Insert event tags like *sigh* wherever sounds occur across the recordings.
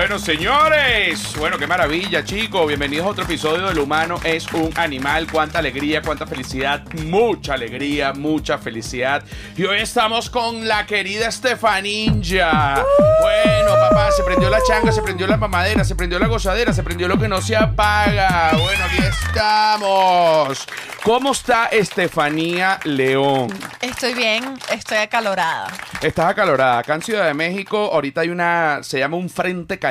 Bueno, señores, bueno, qué maravilla, chicos. Bienvenidos a otro episodio del humano es un animal. Cuánta alegría, cuánta felicidad, mucha alegría, mucha felicidad. Y hoy estamos con la querida Estefaninja. Bueno, papá, se prendió la changa, se prendió la mamadera, se prendió la gozadera, se prendió lo que no se apaga. Bueno, aquí estamos. ¿Cómo está Estefanía León? Estoy bien, estoy acalorada. Estás acalorada. Acá en Ciudad de México, ahorita hay una. Se llama un frente caliente.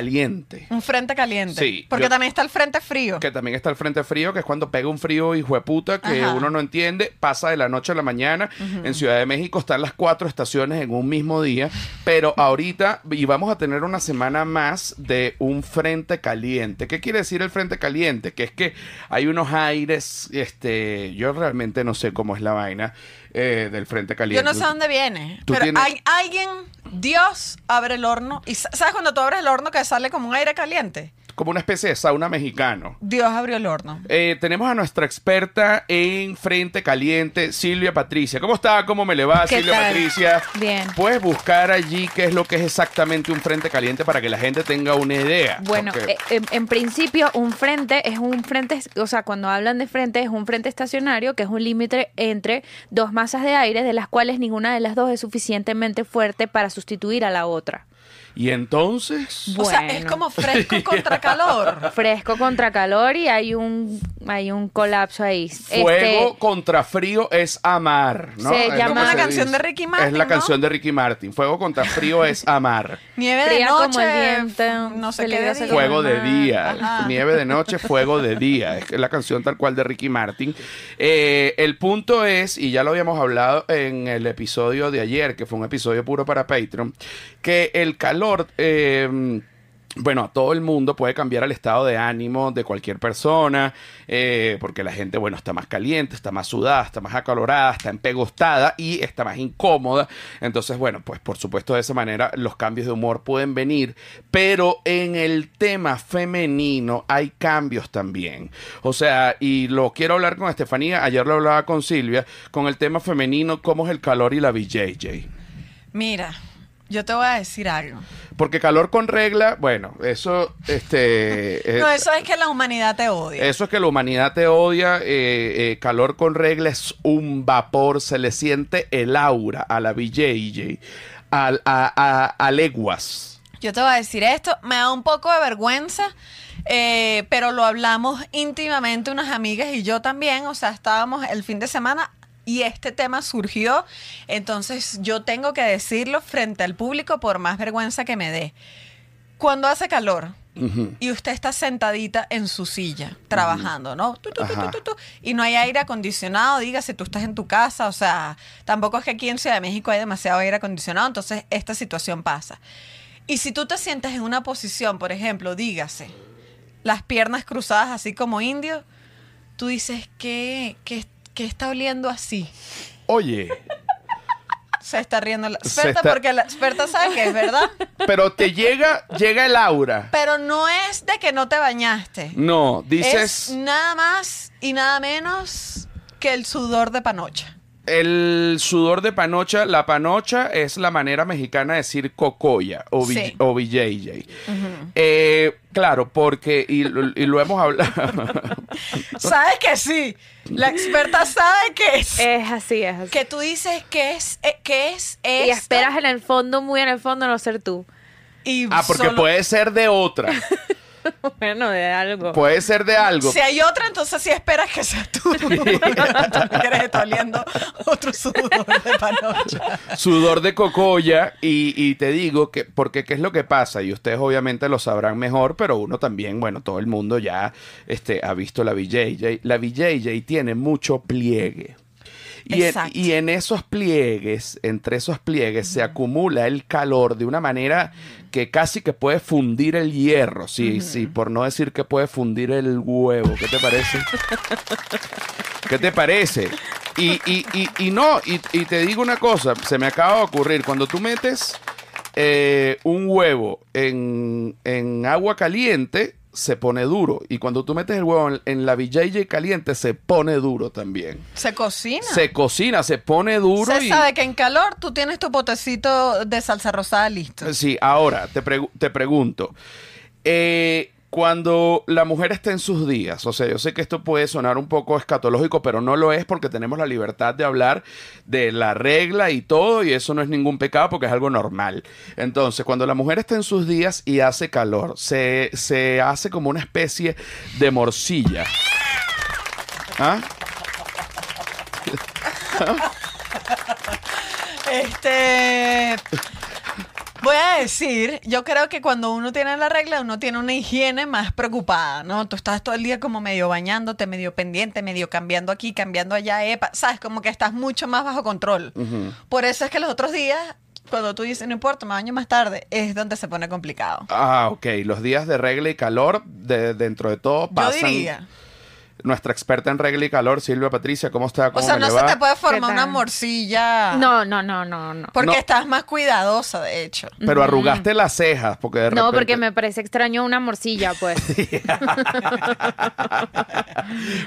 Un frente caliente. Sí, Porque yo- también está el frente frío. Que también está el frente frío, que es cuando pega un frío hijo de puta que Ajá. uno no entiende, pasa de la noche a la mañana. En Ciudad de México están las cuatro estaciones en un mismo día, pero ahorita y vamos a tener una semana más de un frente caliente. ¿Qué quiere decir el frente caliente? Que es que hay unos aires, este, yo realmente no sé cómo es la vaina eh, del frente Yo caliente. no sé dónde viene, pero tienes- hay, alguien, Dios, abre el horno. ¿Y sa- sabes cuando tú abres el horno que sale como un aire caliente? Como una especie de sauna mexicano. Dios abrió el horno. Eh, tenemos a nuestra experta en Frente Caliente, Silvia Patricia. ¿Cómo está? ¿Cómo me le va, ¿Qué Silvia tal? Patricia? Bien. Puedes buscar allí qué es lo que es exactamente un Frente Caliente para que la gente tenga una idea. Bueno, eh, en, en principio un frente es un frente, o sea, cuando hablan de frente es un frente estacionario que es un límite entre dos masas de aire de las cuales ninguna de las dos es suficientemente fuerte para sustituir a la otra. Y entonces... O sea, es Bueno. como fresco *laughs* contra calor. Fresco contra calor y hay un hay un colapso ahí. Fuego Este, contra frío es amar, ¿no? Se Es llama- la se canción dice. de Ricky Martin, Es la ¿no? canción de Ricky Martin. Fuego contra frío es amar. *laughs* Nieve de como noche. el viento, no sé qué día. Fuego de día, Ajá. nieve de noche, fuego de día. Es que es la canción tal cual de Ricky Martin. Eh, el punto es, y ya lo habíamos hablado en el episodio de ayer, que fue un episodio puro para Patreon, que el calor... eh, bueno, a todo el mundo puede cambiar el estado de ánimo de cualquier persona, eh, porque la gente, bueno, está más caliente, está más sudada, está más acalorada, está empegostada y está más incómoda. Entonces, bueno, pues por supuesto de esa manera los cambios de humor pueden venir, pero en el tema femenino hay cambios también. O sea, y lo quiero hablar con Estefanía, ayer lo hablaba con Silvia, con el tema femenino, cómo es el calor y la BJJ. Mira, yo te voy a decir algo. Porque calor con regla, bueno, eso, este... *laughs* eh, No, eso es que la humanidad te odia. Eso es que la humanidad te odia. eh, eh, calor con regla es un vapor. Se le siente el aura a la BJJ. al- A, a- a leguas. Yo te voy a decir esto, me da un poco de vergüenza, eh, pero lo hablamos íntimamente unas amigas y yo también, o sea, estábamos el fin de semana y este tema surgió, entonces yo tengo que decirlo frente al público por más vergüenza que me dé. Cuando hace calor y usted está sentadita en su silla trabajando, ¿no? Tu, y no hay aire acondicionado, dígase, tú estás en tu casa, o sea, tampoco es que aquí en Ciudad de México hay demasiado aire acondicionado, entonces esta situación pasa. Y si tú te sientes en una posición, por ejemplo, dígase, las piernas cruzadas así como indio, tú dices, ¿qué, qué, qué está oliendo así? Oye, Se está riendo la experta está- porque la experta sabe que es verdad. pero te llega, llega el aura. Pero no es de que no te bañaste. No, Es dices nada más y nada menos que el sudor de panocha. El sudor de panocha. La panocha es la manera mexicana de decir cocoya o, Sí. B- o BJJ. Eh, claro, porque, y, lo- y lo hemos hablado. *laughs* ¿Sabes que sí? La experta sabe que es. es así, es así. que tú dices que es, eh, que es y esto, esperas en el fondo, muy en el fondo, no ser tú. y ah, porque solo- puede ser de otra. *laughs* *laughs* Bueno, de algo. Puede ser de algo. Si hay otra, entonces sí esperas que sea tú. *laughs* quieres estar oliendo otro sudor de panocha. Sudor de cocoya y, y te digo que, porque qué es lo que pasa, y ustedes obviamente lo sabrán mejor, pero uno también, bueno, todo el mundo ya este, ha visto la BJJ. La BJJ tiene mucho pliegue. Y en, Exacto. y en esos pliegues, entre esos pliegues, se acumula el calor de una manera que casi que puede fundir el hierro, sí, sí, por no decir que puede fundir el huevo. ¿Qué te parece? ¿Qué te parece? Y, y, y, y no, y, y te digo una cosa, se me acaba de ocurrir, cuando tú metes eh, un huevo en, en agua caliente, se pone duro. Y cuando tú metes el huevo en, en la VJJ caliente, se pone duro también. Se cocina. Se cocina, se pone duro Se y... sabe que en calor tú tienes tu potecito de salsa rosada listo. Sí, ahora te, pregu- te pregunto. eh, cuando la mujer está en sus días, o sea, yo sé que esto puede sonar un poco escatológico, pero no lo es porque tenemos la libertad de hablar de la regla y todo, y eso no es ningún pecado porque es algo normal. Entonces, cuando la mujer está en sus días y hace calor, se, se hace como una especie de morcilla. ¿Ah? Este. Voy a decir, yo creo que cuando uno tiene la regla, uno tiene una higiene más preocupada, ¿no? Tú estás todo el día como medio bañándote, medio pendiente, medio cambiando aquí, cambiando allá, epa, ¿sabes? Como que estás mucho más bajo control. Por eso es que los otros días, cuando tú dices, no importa, me baño más tarde, es donde se pone complicado. Ah, ok. Los días de regla y calor, de, dentro de todo, Yo pasan. diría. Nuestra experta en regla y calor, Silvia Patricia, ¿cómo está? O ¿Cómo sea, me no se te puede formar ¿Qué una morcilla. No, no, no, no, no. Porque No. estás más cuidadosa, de hecho. Pero arrugaste las cejas, porque de No, repente- porque me parece extraño una morcilla, pues. *laughs*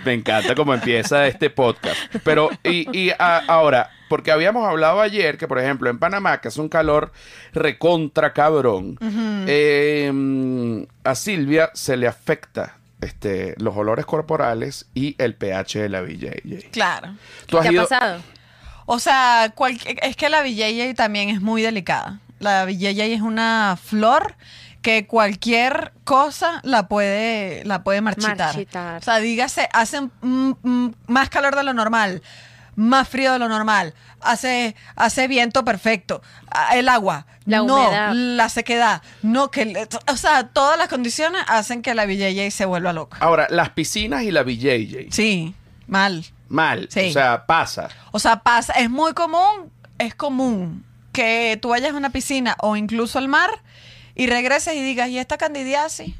Me encanta cómo empieza este podcast. Pero, y, y a- ahora, porque habíamos hablado ayer que, por ejemplo, en Panamá, que es un calor recontra cabrón, eh, a Silvia se le afecta este, los olores corporales y el pH de la VJJ. Claro. Tú has ¿Qué ha pasado? O sea, cual- es que la VJJ también es muy delicada. La VJJ es una flor que cualquier cosa la puede, la puede marchitar. Marchitar. O sea, dígase, hace mm, mm, más calor de lo normal, más frío de lo normal, hace, hace viento perfecto, ah, el agua, La no, humedad. la sequedad, no, que, o sea, todas las condiciones hacen que la VJJ se vuelva loca. Ahora, las piscinas y la VJJ. Sí, mal. Mal. Sí. O sea, pasa. O sea, pasa, es muy común, es común que tú vayas a una piscina o incluso al mar y regreses y digas, ¿y esta candidiasis?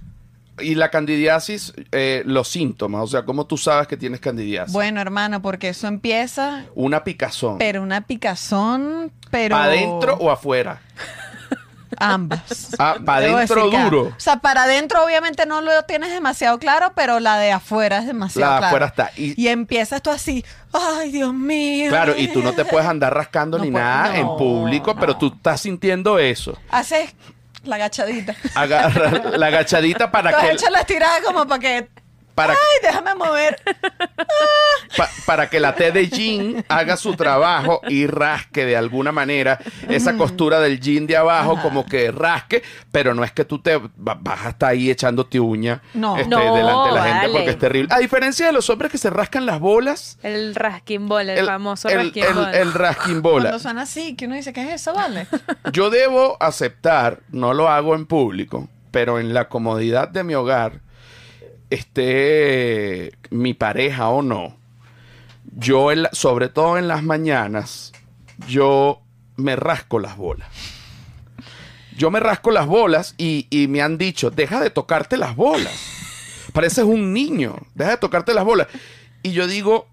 Y la candidiasis, eh, los síntomas, o sea, ¿cómo tú sabes que tienes candidiasis? Bueno, hermano, porque eso empieza, Una picazón. pero una picazón, pero... ¿Adentro o afuera? *laughs* Ambas. Ah, pa' Debo adentro duro. O sea, para adentro obviamente no lo tienes demasiado claro, pero la de afuera es demasiado La de clara. afuera está. Y- Y, empiezas tú así, ay, Dios mío. Claro, y tú no te puedes andar rascando *laughs* No ni puedo- nada en no, público, pero tú estás sintiendo eso. Haces la agachadita. Agarra la agachadita para has que, hecho la estirada como para que... para, Ay, déjame mover. *laughs* pa- para que la T de jean haga su trabajo y rasque de alguna manera esa costura del jean de abajo, como que rasque, pero no es que tú te va- vas hasta ahí echándote uña No. este, No, delante de la gente vale. porque es terrible. A diferencia de los hombres que se rascan las bolas, El rasking ball, el, famoso el, rasking el- el rasking bola. Cuando suena así, que uno dice, ¿qué es eso, vale? *laughs* Yo debo aceptar, no lo hago en público, pero en la comodidad de mi hogar, esté mi pareja o no, yo, en la- sobre todo en las mañanas, yo me rasco las bolas. Yo me rasco las bolas y, y me han dicho, deja de tocarte las bolas. Pareces un niño, deja de tocarte las bolas. Y yo digo,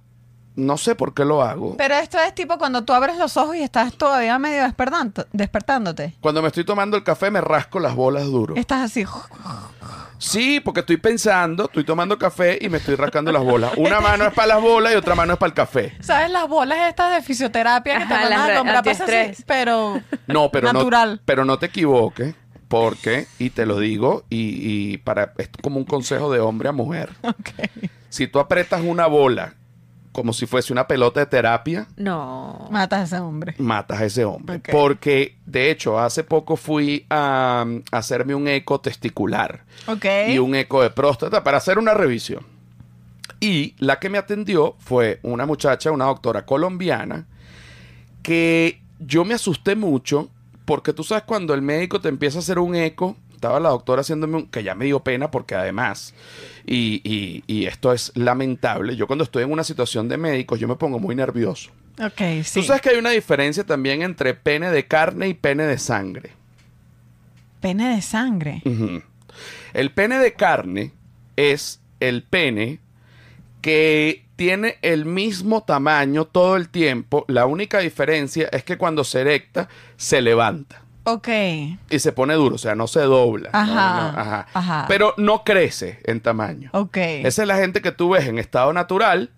no sé por qué lo hago. Pero esto es tipo cuando tú abres los ojos y estás todavía medio despertando, despertándote. Cuando me estoy tomando el café me rasco las bolas duro. Estás así. Sí, porque estoy pensando, estoy tomando café y me estoy rascando las bolas. Una mano es para las bolas y otra mano es para el café. ¿Sabes las bolas estas de fisioterapia que te Ajá, mandan las a así, pero No, pero natural. no, pero no te equivoques, porque, y te lo digo, y, y para, es como un consejo de hombre a mujer. *laughs* Si tú apretas una bola como si fuese una pelota de terapia, No. Matas a ese hombre. matas a ese hombre. Porque, de hecho, hace poco fui a, um, hacerme un eco testicular. Ok. y un eco de próstata para hacer una revisión. Y la que me atendió fue una muchacha, una doctora colombiana, que yo me asusté mucho porque tú sabes cuando el médico te empieza a hacer un eco, estaba la doctora haciéndome un, que ya me dio pena porque además, y, y- y esto es lamentable, yo cuando estoy en una situación de médicos yo me pongo muy nervioso. Ok, sí. Tú sabes que hay una diferencia también entre pene de carne y pene de sangre. Pene de sangre. El pene de carne es el pene que tiene el mismo tamaño todo el tiempo. La única diferencia es que cuando se erecta, se levanta. Ok. y se pone duro, o sea, no se dobla. Ajá, no, ajá. ajá. Pero no crece en tamaño. Ok. Esa es la gente que tú ves en estado natural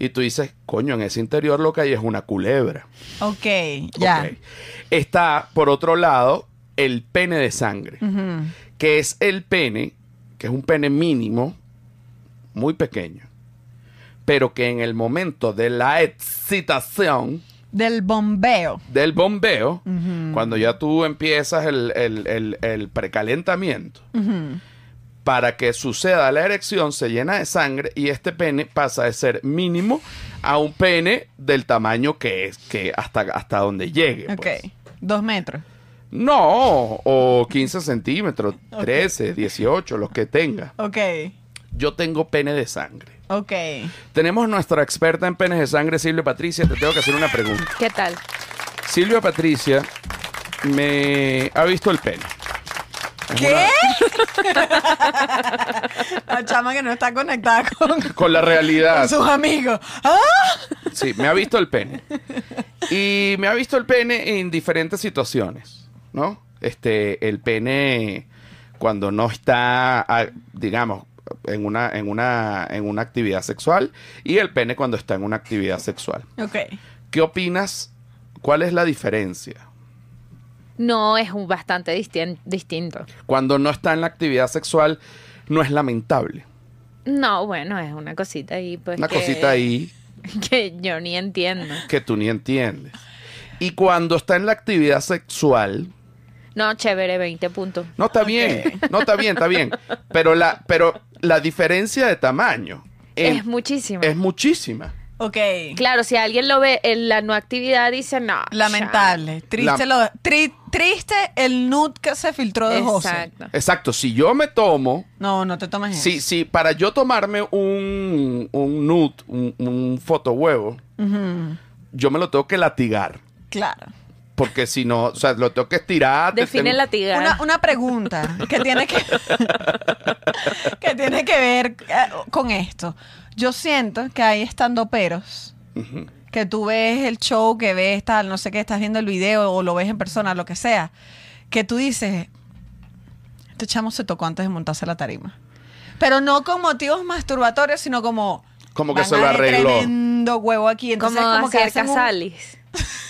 y tú dices, coño, en ese interior lo que hay es una culebra. Ok, ya. Está, por otro lado, el pene de sangre, que es el pene, que es un pene mínimo, muy pequeño, pero que en el momento de la excitación Del bombeo. del bombeo, cuando ya tú empiezas el, el- el- el precalentamiento, para que suceda la erección se llena de sangre y este pene pasa de ser mínimo a un pene del tamaño que es, que hasta, hasta donde llegue. Ok. pues. Dos metros. No, o 15 centímetros, 13, 18, los que tenga. Ok. Yo tengo pene de sangre. Ok. Tenemos nuestra experta en penes de sangre, Silvia Patricia. Te tengo que hacer una pregunta. ¿Qué tal? Silvia Patricia me ha visto el pene. Es ¿Qué? una- *laughs* La chama que no está conectada con, con la realidad. con sus amigos. ¡Ah! Sí, me ha visto el pene. Y me ha visto el pene en diferentes situaciones, ¿no? Este, el pene cuando no está, ah, digamos, en una, en una, en una actividad sexual y el pene cuando está en una actividad sexual. Ok. ¿Qué opinas? ¿Cuál es la diferencia? No, es un bastante distin- distinto. Cuando no está en la actividad sexual, no es lamentable. No, bueno, es una cosita ahí, pues. Una que- cosita ahí *laughs* Que yo ni entiendo. que tú ni entiendes. Y cuando está en la actividad sexual, No, chévere, 20 puntos. No está bien, no está bien, está bien. Pero la, pero la diferencia de tamaño en- es muchísimo. es muchísima. Ok. Claro, si alguien lo ve en la no actividad, dice no. Lamentable. Triste, La- lo, tri- triste el nude que se filtró de José. Exacto. Exacto, si yo me tomo, No, no te tomes eso. si, si para yo tomarme un, un nude, un, un fotohuevo, yo me lo tengo que latigar. Claro. Porque si no, o sea, lo tengo que estirar. te Define tengo- la tiga. Una, una pregunta que tiene que, *laughs* que tiene que ver eh, con esto. Yo siento que hay estando peros que tú ves el show, que ves tal, no sé qué, estás viendo el video o lo ves en persona, lo que sea, que tú dices, este chamo se tocó antes de montarse la tarima. Pero no con motivos masturbatorios, sino como... Como que van se lo arregló. Tremendo huevo aquí. como, Entonces, como, que hacer hacen un- Casalis. *laughs*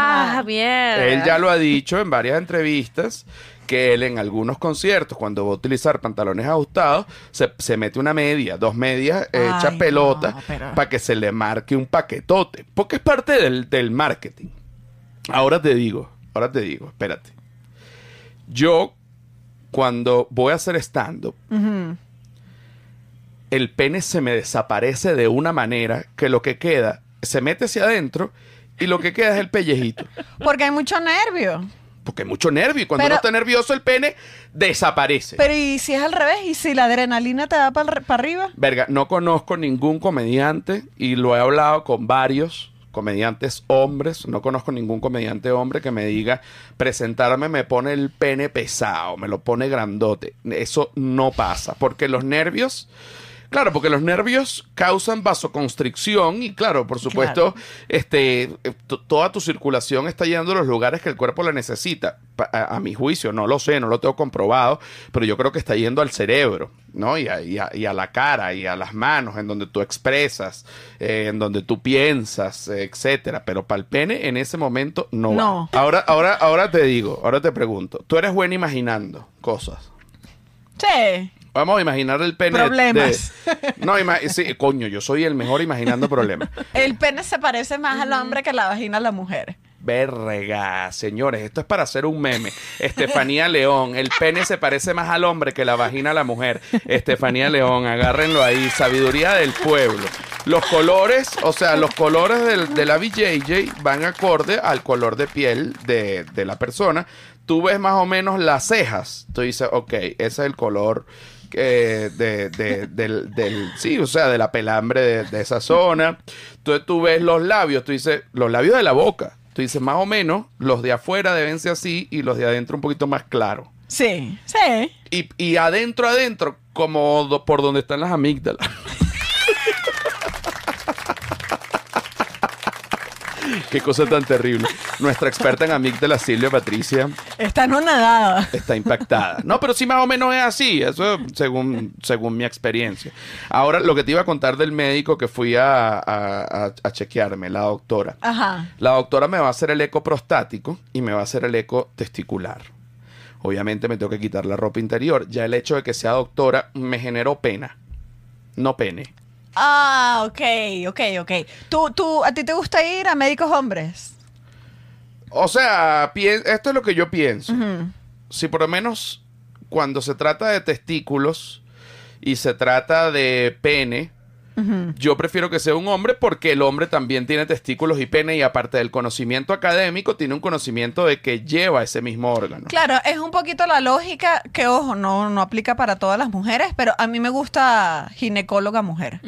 Ah, mierda. Él ya lo ha dicho en varias entrevistas que él en algunos conciertos, cuando va a utilizar pantalones ajustados, se, se mete una media, dos medias, Ay, echa pelota no, pero- para que se le marque un paquetote. Porque es parte del, del marketing. Ahora te digo, ahora te digo, espérate. Yo, cuando voy a hacer stand-up, el pene se me desaparece de una manera que lo que queda se mete hacia adentro y lo que queda es el pellejito. Porque hay mucho nervio. Porque hay mucho nervio y cuando Pero- uno está nervioso el pene desaparece. Pero ¿y si es al revés? ¿Y si la adrenalina te da para arriba? Verga, no conozco ningún comediante y lo he hablado con varios comediantes hombres. No conozco ningún comediante hombre que me diga presentarme me pone el pene pesado, me lo pone grandote. Eso no pasa porque los nervios... Claro, porque los nervios causan vasoconstricción y claro, por supuesto, este, eh, toda tu circulación está yendo a los lugares que el cuerpo la necesita. A, a mi juicio, no lo sé, no lo tengo comprobado, pero yo creo que está yendo al cerebro, ¿no? Y a, y a- y a la cara y a las manos, en donde tú expresas, eh, en donde tú piensas, eh, etcétera. Pero para el pene en ese momento no. va. No. Ahora, ahora, ahora te digo, ahora te pregunto, tú eres buena imaginando cosas. Sí. Vamos a imaginar el pene. Problemas. de- no, sí, coño, yo soy el mejor imaginando problemas. El pene se parece más al hombre que la vagina a la mujer. Verga, señores, esto es para hacer un meme. Estefanía León, el pene se parece más al hombre que la vagina a la mujer. Estefanía León, agárrenlo ahí, sabiduría del pueblo. Los colores, o sea, los colores del, de la BJJ van acorde al color de piel de, de la persona. Tú ves más o menos las cejas. Tú dices, ok, ese es el color eh, de, de- del, del- sí, o sea, de la pelambre de, de esa zona. Entonces tú ves los labios, tú dices, los labios de la boca. Tú dices, más o menos, los de afuera deben ser así y los de adentro un poquito más claros. Sí, sí. Y, y adentro, adentro, como do- por donde están las amígdalas. Qué cosa tan terrible. Nuestra experta en amígdalas, Silvia Patricia, Está no nadada. está impactada. No, pero sí más o menos es así, eso según, según mi experiencia. Ahora, lo que te iba a contar del médico que fui a- a chequearme, la doctora. Ajá. La doctora me va a hacer el eco prostático y me va a hacer el eco testicular. Obviamente me tengo que quitar la ropa interior. Ya el hecho de que sea doctora me generó pena. No pene. Ah, ok, ok, ok. ¿Tú, tú, ¿A ti te gusta ir a médicos hombres? O sea, esto es lo que yo pienso. Ujú. si por lo menos cuando se trata de testículos y se trata de pene, Yo prefiero que sea un hombre porque el hombre también tiene testículos y pene y aparte del conocimiento académico tiene un conocimiento de que lleva ese mismo órgano. Claro, es un poquito la lógica que, ojo, no, no aplica para todas las mujeres, pero a mí me gusta ginecóloga mujer.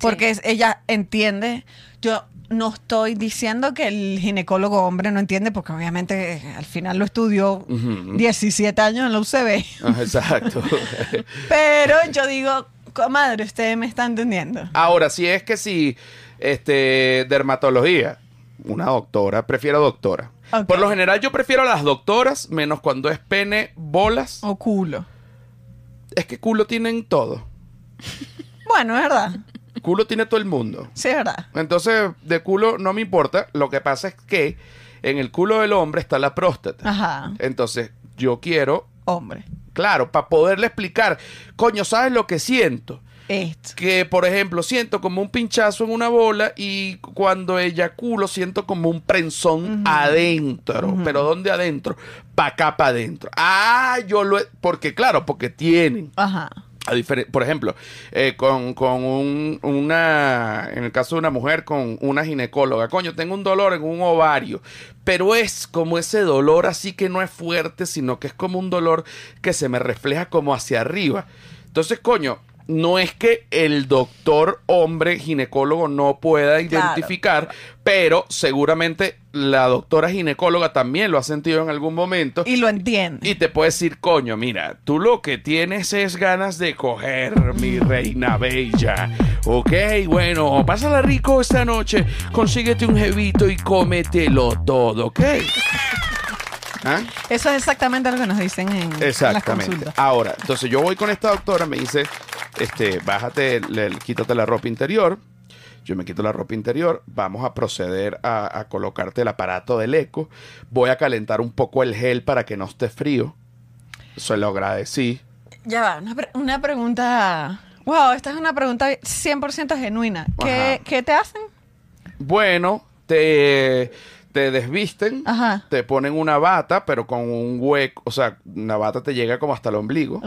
Porque sí. es- ella entiende. Yo no estoy diciendo que el ginecólogo hombre no entiende, porque obviamente eh, al final lo estudió Ujú. 17 años en la UCB. Ah, Exacto. *laughs* Pero yo digo, comadre, usted me está entendiendo. Ahora, si es que si este dermatología, una doctora, prefiero doctora. Por lo general yo prefiero a las doctoras, menos cuando es pene, bolas. O culo. Es que culo tienen todo. Bueno, es verdad. Culo tiene todo el mundo. Sí, es verdad. Entonces, de culo no me importa. Lo que pasa es que en el culo del hombre está la próstata. Ajá. Entonces, yo quiero, Hombre. Claro, para poderle explicar, coño, ¿sabes lo que siento? Esto. Que, por ejemplo, siento como un pinchazo en una bola y cuando eyaculo siento como un prensón adentro. ¿Pero dónde adentro? Pa' acá, pa' adentro. Ah, yo lo... he- Porque, claro, porque tienen. Ajá. A por ejemplo, eh, con, con un- una, en el caso de una mujer, con una ginecóloga, coño, tengo un dolor en un ovario, pero es como ese dolor así que no es fuerte, sino que es como un dolor que se me refleja como hacia arriba. Entonces, coño, no es que el doctor hombre ginecólogo no pueda identificar, pero seguramente la doctora ginecóloga también lo ha sentido en algún momento. Y lo entiende. Y te puede decir, coño, mira, tú lo que tienes es ganas de coger, mi reina bella. Ok, bueno, pásala rico esta noche, consíguete un jevito y cómetelo todo, ¿ok? ¿Ah? Eso es exactamente lo que nos dicen en, las Exactamente. consultas. Ahora, entonces yo voy con esta doctora, me dice, este, bájate, le- quítate la ropa interior. Yo me quito la ropa interior, vamos a proceder a, a colocarte el aparato del eco. Voy a calentar un poco el gel para que no esté frío. Se lo agradecí. Ya va, una, pre- una pregunta. Wow, esta es una pregunta 100% genuina. ¿Qué, Ajá. ¿Qué te hacen? Bueno, te, te desvisten, Ajá. te ponen una bata, pero con un hueco, o sea, una bata te llega como hasta el ombligo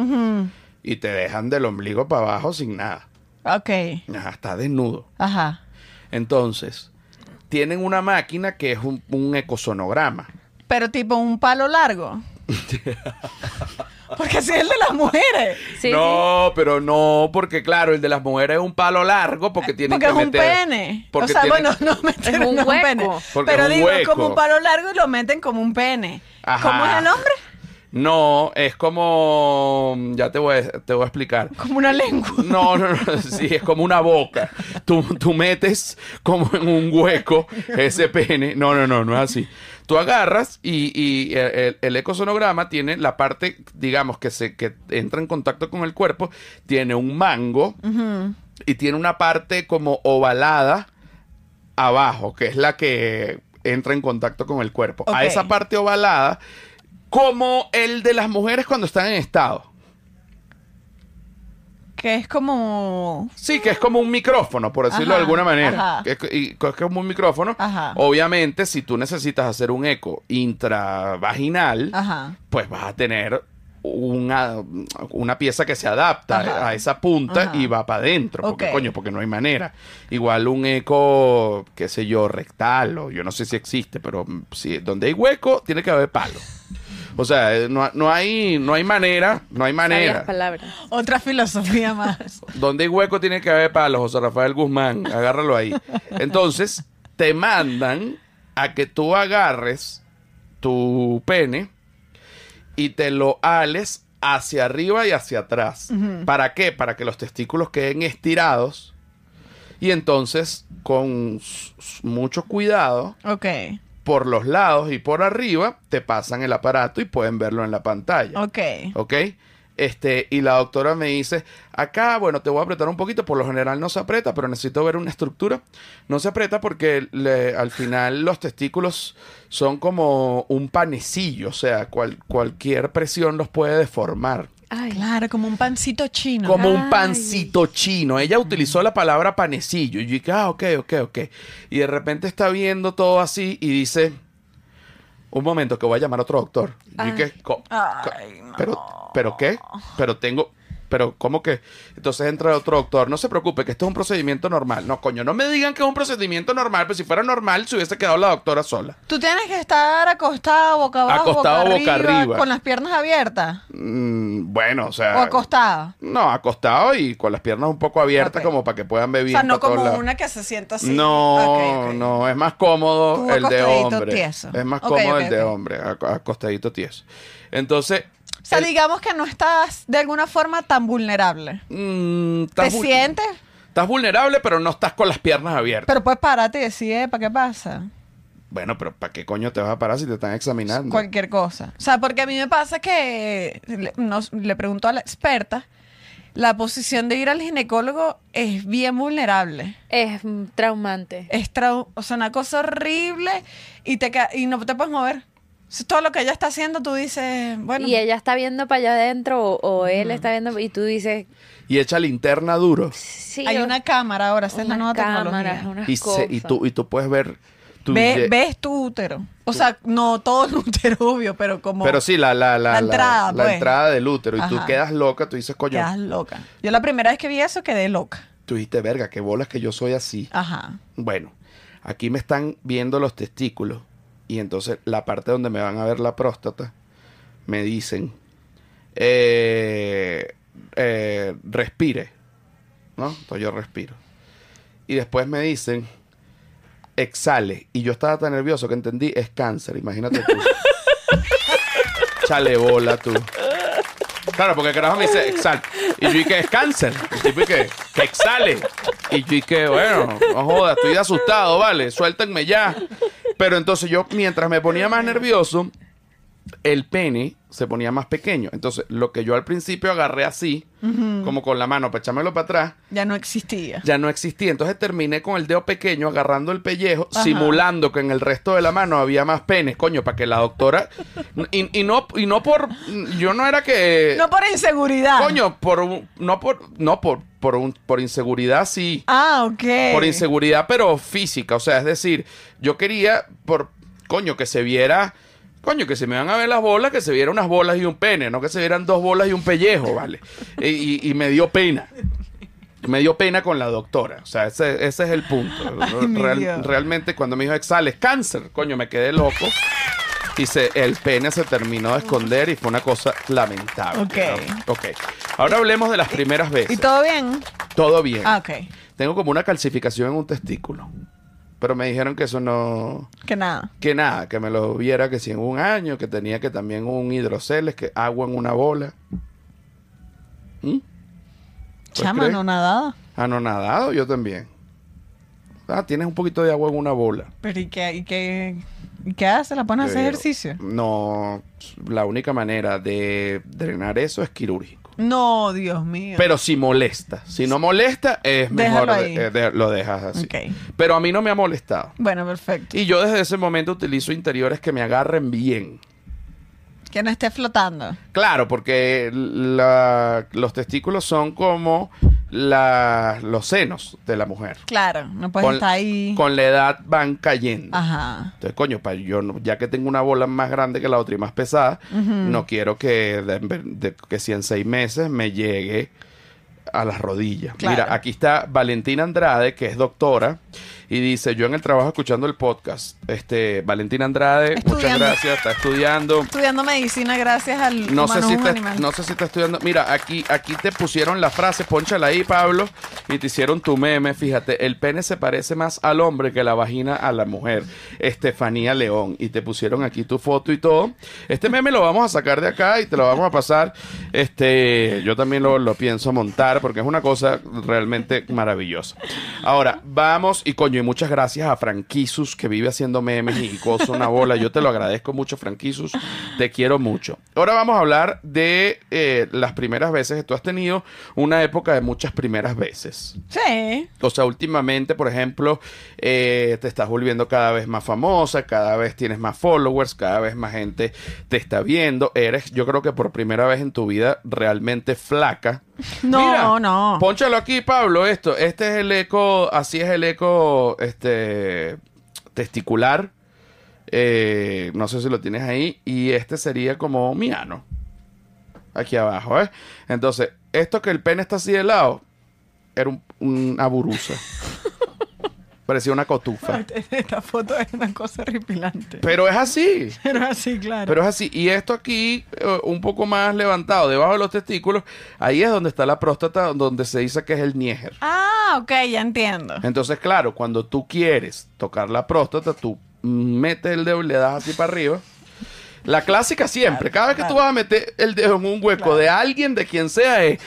y te dejan del ombligo para abajo sin nada. Ok. Ajá, está desnudo. Ajá. Entonces, tienen una máquina que es un, un ecosonograma. Pero tipo un palo largo. *laughs* Porque así es el de las mujeres. Sí, no, pero no, porque claro, el de las mujeres es un palo largo porque tienen Porque que es un meter. pene. O porque sea, tienen- bueno, no meten Es un no hueco. pene. Porque Pero es un digo, hueco. como un palo largo y lo meten como un pene. Ajá. ¿Cómo es el nombre? No, es como. Ya te voy a, te voy a explicar. Como una lengua. No, no, no, sí, es como una boca. Tú, tú metes como en un hueco ese pene. No, no, no, no es así. Tú agarras y, y el, el ecosonograma tiene la parte, digamos, que, se, que entra en contacto con el cuerpo, tiene un mango y tiene una parte como ovalada abajo, que es la que entra en contacto con el cuerpo. A esa parte ovalada, como el de las mujeres cuando están en estado. Que es como... Sí, que es como un micrófono, por decirlo de alguna manera. ajá. Que es, y- que es como un micrófono. Ajá. Obviamente, si tú necesitas hacer un eco intravaginal, Ajá. pues vas a tener una, una pieza que se adapta a esa punta y va para adentro. Porque, Ok. coño, porque no hay manera. Igual un eco, qué sé yo, rectal, o yo no sé si existe, pero si, donde hay hueco, tiene que haber palo. O sea, eh, no, no hay, no hay manera, no hay manera. palabras. Otra filosofía más. *laughs* Donde hay hueco tiene que haber palo, José Rafael Guzmán. Agárralo ahí. Entonces, te mandan a que tú agarres tu pene y te lo ales hacia arriba y hacia atrás. ¿Para qué? Para que los testículos queden estirados y entonces con mucho cuidado ok. Por los lados y por arriba te pasan el aparato y pueden verlo en la pantalla. Ok. ¿Ok? Este, y la doctora me dice, acá, bueno, te voy a apretar un poquito, por lo general no se aprieta, pero necesito ver una estructura. No se aprieta porque le- al final los testículos son como un panecillo, o sea, cual- cualquier presión los puede deformar. Ay, Claro, como un pancito chino. Como un pancito chino. Ella utilizó la palabra panecillo. Y yo dije, ah, ok, ok, ok. Y de repente está viendo todo así y dice, un momento que voy a llamar a otro doctor. Y dije, "Co- co- Ay, no. pero, pero qué? Pero tengo, pero ¿cómo que? Entonces entra otro doctor. No se preocupe, que esto es un procedimiento normal. No, coño, no me digan que es un procedimiento normal, pero si fuera normal se hubiese quedado la doctora sola. Tú tienes que estar acostado, boca abajo, Acostado, boca, boca arriba, arriba. con las piernas abiertas. Mm, bueno, o sea. O acostado. No, acostado y con las piernas un poco abiertas como para que puedan ver O sea, no como una que se sienta así. No, Ok, ok. no, es más cómodo Tú el de hombre. tieso. Es más cómodo el de hombre, ac- acostadito tieso. Entonces, O sea, el- digamos que no estás de alguna forma tan vulnerable. mm, ¿Te sientes? estás vulnerable, pero no estás con las piernas abiertas. Pero puedes pararte y decir, ¿para qué pasa? bueno, pero ¿para qué coño te vas a parar si te están examinando? Cualquier cosa. O sea, porque a mí me pasa que le, nos- le pregunto a la experta, la posición de ir al ginecólogo es bien vulnerable. es traumante. Es trau- o sea, una cosa horrible y, te, ca- y no te puedes mover. Todo lo que ella está haciendo, tú dices, bueno, Y ella está viendo para allá adentro o, o él está viendo y tú dices, Y echa linterna duro. sí, hay o- una cámara ahora, esa es la nueva cámaras, tecnología. Y, se- y, tú, y tú puedes ver... tu Ve- ves tu útero. O sea, no todo el *laughs* útero, obvio, pero como Pero sí, la, la, la, La entrada, la pues. entrada del útero. Y tú Ajá. quedas loca, tú dices, coño, quedas loca. Yo la primera vez que vi eso quedé loca. tú dijiste, verga, qué bolas que yo soy así. Ajá. Bueno, aquí me están viendo los testículos y entonces la parte donde me van a ver la próstata me dicen, eh, eh, respire, ¿no? Entonces yo respiro. Y después me dicen, exhale. Y yo estaba tan nervioso que entendí, es cáncer, imagínate tú. *laughs* Chale bola tú. Claro, porque el carajo me dice exhale. Y yo dije, es cáncer. Y el tipo dije, que exhale. Y yo dije, bueno, no joda, estoy asustado, vale, suéltenme ya. Pero entonces yo, mientras me ponía más nervioso, el pene se ponía más pequeño. Entonces, lo que yo al principio agarré así, como con la mano para echármelo para atrás, Ya no existía. ya no existía. Entonces terminé con el dedo pequeño agarrando el pellejo, Ajá. simulando que en el resto de la mano había más penes, coño, para que la doctora. Y, y no, y no por. Yo no era que. No por inseguridad. Coño, por un- no por. No por, por, un, por inseguridad, sí. Ah, ok. Por inseguridad, pero física. O sea, es decir, yo quería, por. Coño, que se viera. Coño, que se me van a ver las bolas, que se vieran unas bolas y un pene, no que se vieran dos bolas y un pellejo, ¿vale? Y, y- y me dio pena. Me dio pena con la doctora. O sea, ese, ese es el punto. *laughs* Ay, Real- realmente, cuando me dijo exhales, cáncer, coño, me quedé loco. Y se, el pene se terminó de esconder y fue una cosa lamentable. Ok. ¿no? Ok. Ahora hablemos de las primeras veces. ¿Y todo bien? Todo bien. Ah, ok. Tengo como una calcificación en un testículo. Pero me dijeron que eso no... Que nada. Que nada, que me lo viera que si en un año, que tenía que también un hidroceles, que agua en una bola. ¿Mm? Chama, crees? no nadada. Ah, yo también. Ah, tienes un poquito de agua en una bola. Pero ¿y qué, y qué, y qué hace? ¿La pones a hacer Yo- ejercicio? No, la única manera de drenar eso es quirúrgico. No, Dios mío. Pero si molesta. Si no molesta, es mejor Déjalo de- ahí. eh, de- lo dejas así. Ok. Pero a mí no me ha molestado. Bueno, perfecto. Y yo desde ese momento utilizo interiores que me agarren bien. Que no esté flotando. Claro, porque la- los testículos son como la- los senos de la mujer. Claro, no puedes Con, estar ahí. con la edad van cayendo. Ajá. Entonces, coño, pa- yo no- ya que tengo una bola más grande que la otra y más pesada, no quiero que, de- de- que si en seis meses me llegue a las rodillas. Claro. Mira, aquí está Valentina Andrade, que es doctora, y dice, yo en el trabajo escuchando el podcast, este, Valentina Andrade, muchas gracias, está estudiando. Estudiando medicina gracias al No sé, si un está, animal. no sé si está estudiando. Mira, aquí, aquí te pusieron la frase, ponchala ahí, Pablo, y te hicieron tu meme. Fíjate, el pene se parece más al hombre que la vagina a la mujer. Estefanía León. Y te pusieron aquí tu foto y todo. Este meme lo vamos a sacar de acá y te lo vamos a pasar. Este, yo también lo, lo pienso montar porque es una cosa realmente maravillosa. Ahora, vamos, y coño, muchas gracias a Franquisus que vive haciendo memes y cosas, una bola. Yo te lo agradezco mucho, Franquisus. Te quiero mucho. Ahora vamos a hablar de eh, las primeras veces que tú has tenido una época de muchas primeras veces. Sí. O sea, últimamente, por ejemplo, eh, te estás volviendo cada vez más famosa, cada vez tienes más followers, cada vez más gente te está viendo. Eres, yo creo que por primera vez en tu vida, realmente flaca. No, no. Pónchalo aquí, Pablo, esto. Este es el eco, así es el eco este, testicular. Eh, no sé si lo tienes ahí. Y este sería como mi ano. Aquí abajo, ¿eh? Entonces, esto que el pene está así de lado, era un- una burusa. *laughs* Parecía una cotufa. *laughs* Esta foto es una cosa horripilante. Pero es así. Pero así, claro. Pero es así. Y esto aquí, eh, un poco más levantado, debajo de los testículos, ahí es donde está la próstata, donde se dice que es el Níger. Ah, ok, ya entiendo. Entonces, claro, cuando tú quieres tocar la próstata, tú metes el dedo y le das así para arriba. La clásica siempre, cada vez que tú vas a meter el dedo en un hueco de alguien, de quien sea, es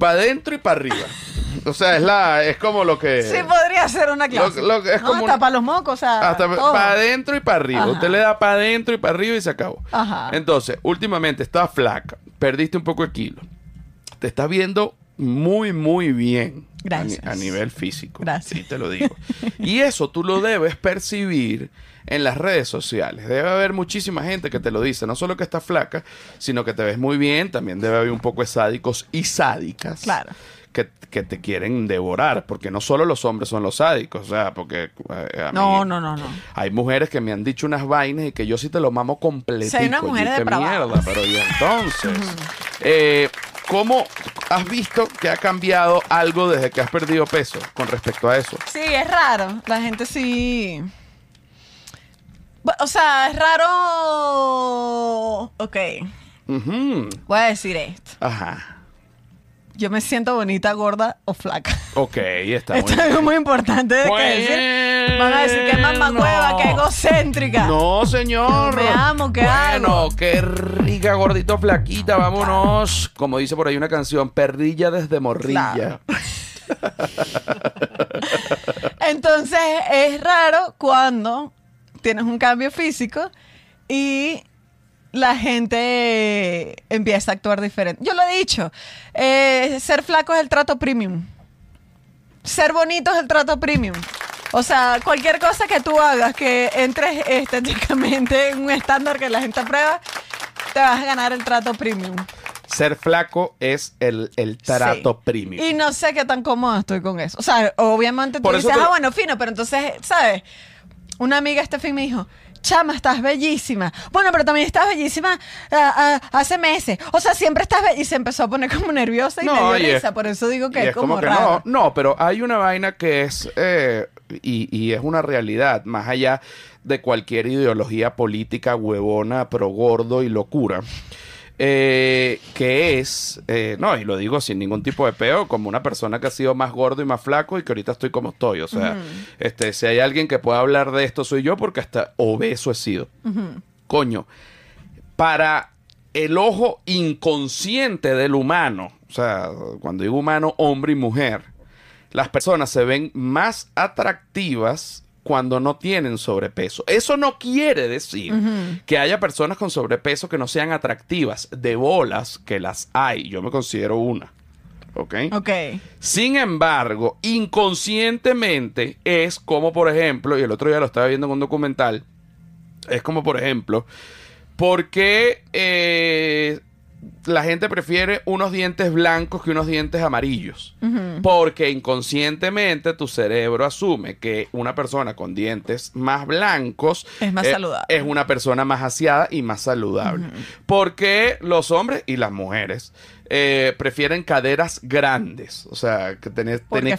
para adentro y para arriba. O sea, es la es como lo que Sí, podría ser una clase. lo que es no, como hasta para los mocos, o sea, hasta para adentro y para arriba. Ajá. Usted le da para adentro y para arriba y se acabó. Ajá. Entonces, últimamente estás flaca, perdiste un poco de kilo. Te estás viendo muy, muy bien. Gracias. A, nivel físico. Gracias. Sí, te lo digo. y eso tú lo debes percibir en las redes sociales. Debe haber muchísima gente que te lo dice. No solo que estás flaca, sino que te ves muy bien. También debe haber un poco de sádicos y sádicas. Claro. Que, que te quieren devorar, porque no solo los hombres son los sádicos, o sea, porque eh, a No, mí- no, no, no. hay mujeres que me han dicho unas vainas y que yo sí te lo mamo completito. Sí, hay unas Y mujeres qué depravadas. mierda, pero y entonces, eh, ¿cómo has visto que ha cambiado algo desde que has perdido peso con respecto a eso? Sí, es raro. La gente sí. O sea, es raro. Ok. Ujú. Voy a decir esto. Ajá. Yo me siento bonita, gorda o flaca. Ok, está muy Esto es bien. algo muy importante de que decir. Van a decir que mamá hueva, que egocéntrica. No, señor. Me amo, ¿qué bueno, hago? qué rica, gordito, flaquita. Vámonos. Como dice por ahí una canción, perrilla desde morrilla. Claro. *laughs* Entonces es raro cuando tienes un cambio físico y la gente empieza a actuar diferente. Yo lo he dicho, eh, ser flaco es el trato premium. Ser bonito es el trato premium. O sea, cualquier cosa que tú hagas que entres estéticamente en un estándar que la gente aprueba, te vas a ganar el trato premium. Ser flaco es el, el trato Sí. premium. Y no sé qué tan cómoda estoy con eso. O sea, obviamente tú Por dices, te- ah, bueno, fino, pero entonces, ¿sabes? Una amiga este fin me dijo, chama, estás bellísima. Bueno, pero también estás bellísima ah, ah, hace meses. O sea, siempre estás bella. Y se empezó a poner como nerviosa y No, me dio y es- risa. Por eso digo que Y es, como, que raro. no, no, pero hay una vaina que es, eh, y, y es una realidad, más allá de cualquier ideología política huevona, pro gordo y locura. Eh, que es, eh, no, y lo digo sin ningún tipo de peo, como una persona que ha sido más gordo y más flaco y que ahorita estoy como estoy. O sea, este, si hay alguien que pueda hablar de esto, soy yo, porque hasta obeso he sido. Coño, para el ojo inconsciente del humano, o sea, cuando digo humano, hombre y mujer, las personas se ven más atractivas cuando no tienen sobrepeso. Eso no quiere decir que haya personas con sobrepeso que no sean atractivas, de bolas que las hay. Yo me considero una. ¿Ok? Ok. Sin embargo, inconscientemente es como, por ejemplo, y el otro día lo estaba viendo en un documental, es como, por ejemplo, ¿Por qué eh, la gente prefiere unos dientes blancos que unos dientes amarillos? Porque inconscientemente tu cerebro asume que una persona con dientes más blancos Es más eh, saludable. es una persona más aseada y más saludable. Porque los hombres y las mujeres eh, prefieren caderas grandes. O sea, que tenés, tenés.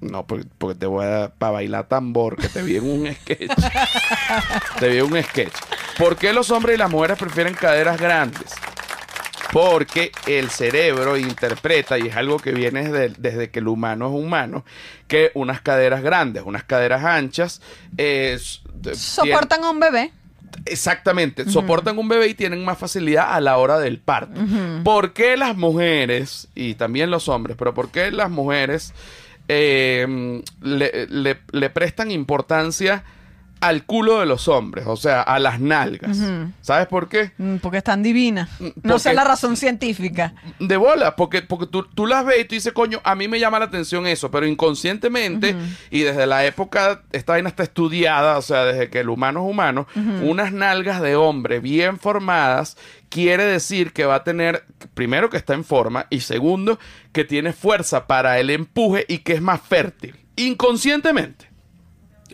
No, porque, porque te voy a para bailar tambor, que te vi en un sketch. *laughs* te vi en un sketch. ¿Por qué los hombres y las mujeres prefieren caderas grandes? Porque el cerebro interpreta, y es algo que viene desde, desde que el humano es humano, que unas caderas grandes, unas caderas anchas, eh, Soportan a un bebé. Exactamente, soportan un bebé y tienen más facilidad a la hora del parto. ¿Por qué las mujeres, y también los hombres, pero por qué las mujeres eh, le, le- le prestan importancia al culo de los hombres, o sea, a las nalgas? ¿Sabes por qué? Mm, Porque están divinas. No sé porque- la razón científica. De bola, porque, porque tú, tú las ves y tú dices, coño, a mí me llama la atención eso, pero inconscientemente, y desde la época, esta vaina está estudiada, o sea, desde que el humano es humano, unas nalgas de hombre bien formadas quiere decir que va a tener, primero que está en forma, y segundo, que tiene fuerza para el empuje y que es más fértil, inconscientemente.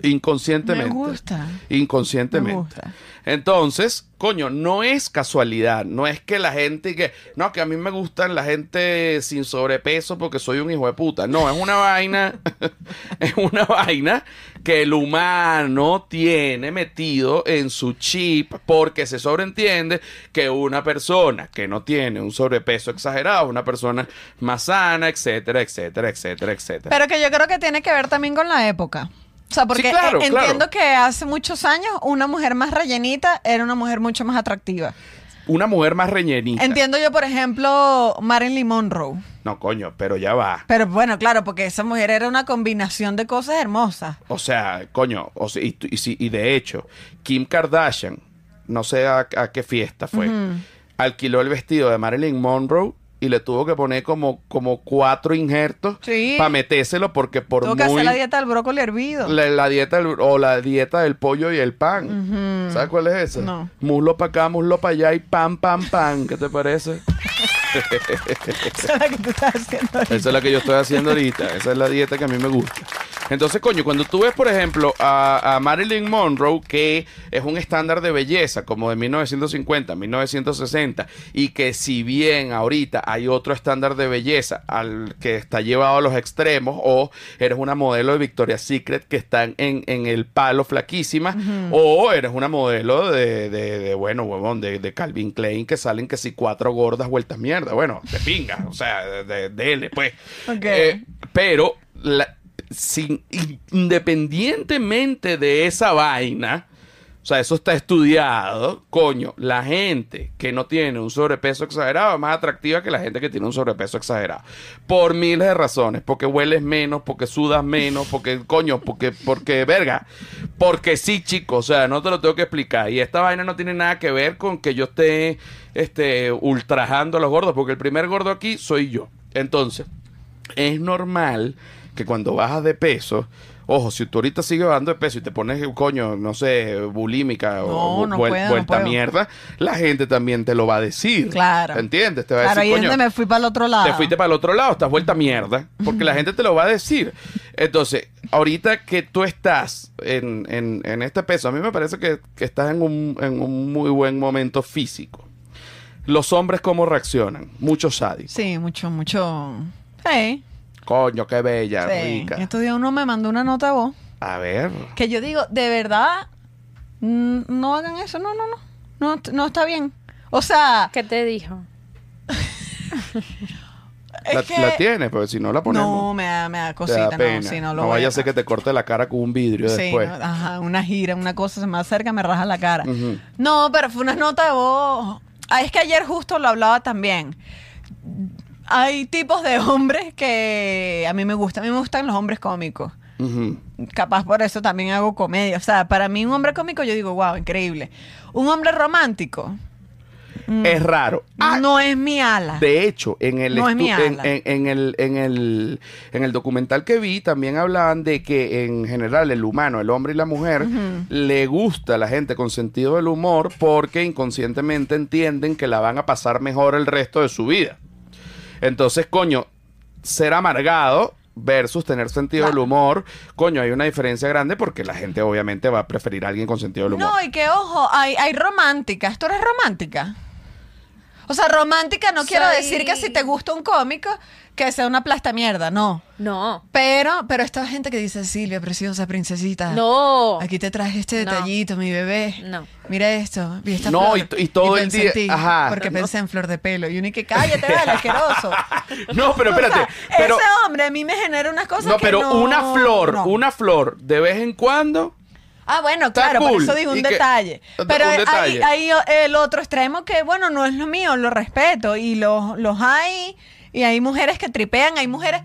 Inconscientemente. Me gusta. Inconscientemente. Me gusta. Entonces, coño, no es casualidad, no es que la gente que, no, que a mí me gustan la gente sin sobrepeso porque soy un hijo de puta. No, es una vaina, *laughs* es una vaina que el humano tiene metido en su chip porque se sobreentiende que una persona que no tiene un sobrepeso exagerado, una persona más sana, etcétera, etcétera, etcétera, etcétera. Pero que yo creo que tiene que ver también con la época. O sea, porque Sí, claro, eh, entiendo claro. que hace muchos años una mujer más rellenita era una mujer mucho más atractiva. Una mujer más reñenita. Entiendo yo, por ejemplo, Marilyn Monroe. No, coño, pero ya va. Pero bueno, claro, porque esa mujer era una combinación de cosas hermosas. O sea, coño, o sea, y, y sí, y de hecho, Kim Kardashian, no sé a, a qué fiesta fue, alquiló el vestido de Marilyn Monroe y le tuvo que poner como, como cuatro injertos Sí. para metérselo porque por Tengo muy... que hacer la dieta del brócoli hervido. la, la dieta del- o la dieta del pollo y el pan. ¿Sabes cuál es esa? No. Muslo para acá, muslo para allá y pan, pan, pan. ¿Qué te parece? *laughs* Esa es la que tú estás haciendo ahorita. Esa es la que yo estoy haciendo ahorita. Esa es la dieta que a mí me gusta. Entonces, coño, cuando tú ves, por ejemplo, a, a Marilyn Monroe, que es un estándar de belleza como de 1950, 1960, y que si bien ahorita hay otro estándar de belleza al que está llevado a los extremos, o eres una modelo de Victoria's Secret que están en, en el palo flaquísima, o eres una modelo de, de, de, bueno, huevón, de, de Calvin Klein que salen que si cuatro gordas vueltas mierda. Bueno, de pinga, o sea, de, de, de L, pues. Ok. Eh, pero la- sin, independientemente de esa vaina, o sea, eso está estudiado, coño, la gente que no tiene un sobrepeso exagerado es más atractiva que la gente que tiene un sobrepeso exagerado. Por miles de razones, porque hueles menos, porque sudas menos, porque, coño, porque, porque, verga, porque sí, chicos, o sea, no te lo tengo que explicar. Y esta vaina no tiene nada que ver con que yo esté, este, ultrajando a los gordos, porque el primer gordo aquí soy yo. Entonces, es normal que cuando bajas de peso, ojo, si tú ahorita sigues bajando de peso y te pones, coño, no sé, bulímica o No, no vuel- puedo, no vuelta mierda, la gente también te lo va a decir. Claro. ¿Entiendes? Te va a Claro, decir, es coño, me fui para el otro lado. te fuiste para el otro lado, estás vuelta mierda, porque la gente te lo va a decir. Entonces, ahorita que tú estás en, en- en este peso, a mí me parece que, que estás en un, en un muy buen momento físico. Los hombres, ¿cómo reaccionan? Muchos sádicos. Sí, mucho, mucho. Sí. Coño, qué bella, sí. rica. Estos días uno me mandó una nota a voz A ver. que yo digo, de verdad, mm, no hagan eso, no, no, no. No, no está bien. O sea, ¿Qué te dijo? *laughs* es La, que- la tienes, pero si no la ponemos. No, me da, me da te cosita, pena. no, si no lo voy vaya a a ser que te corte la cara con un vidrio Sí, después. no, ajá, una gira, una cosa se me acerca, me raja la cara. Ujú. No, pero fue una nota de voz. Ah, es que ayer justo lo hablaba también. Hay tipos de hombres que a mí me gustan. A mí me gustan los hombres cómicos. Capaz por eso también hago comedia. O sea, para mí un hombre cómico yo digo, wow, increíble. Un hombre romántico. Es raro. Ah, no es mi ala. De hecho, en el, No es mi estu- en, ala. en- en el, en, el, en el documental que vi también hablaban de que en general el humano, el hombre y la mujer, le gusta a la gente con sentido del humor porque inconscientemente entienden que la van a pasar mejor el resto de su vida. Entonces, coño, ser amargado versus tener sentido del humor, coño, hay una diferencia grande porque la gente obviamente va a preferir a alguien con sentido del humor. No, y que ojo, hay, hay románticas. ¿Tú eres romántica? O sea, romántica no quiero Soy- decir que si te gusta un cómico, que sea una plasta mierda, no. No. Pero, pero esta gente que dice, Silvia, preciosa princesita. No. Aquí te traje este No. detallito, mi bebé. No. Mira esto, vi esta No, flor. y t- y todo el día- en ti, ajá. Porque No. pensé en flor de pelo. Y uno y que cállate, vale, *laughs* asqueroso. No, pero O sea, espérate, pero... ese hombre a mí me genera unas cosas No, que pero no- una flor, no. una flor de vez en cuando. Ah, bueno, Está claro, por eso digo un Y que- detalle. un Pero hay, detalle. hay el otro extremo que, bueno, no es lo mío, lo respeto. Y los, los hay, y hay mujeres que tripean, hay mujeres...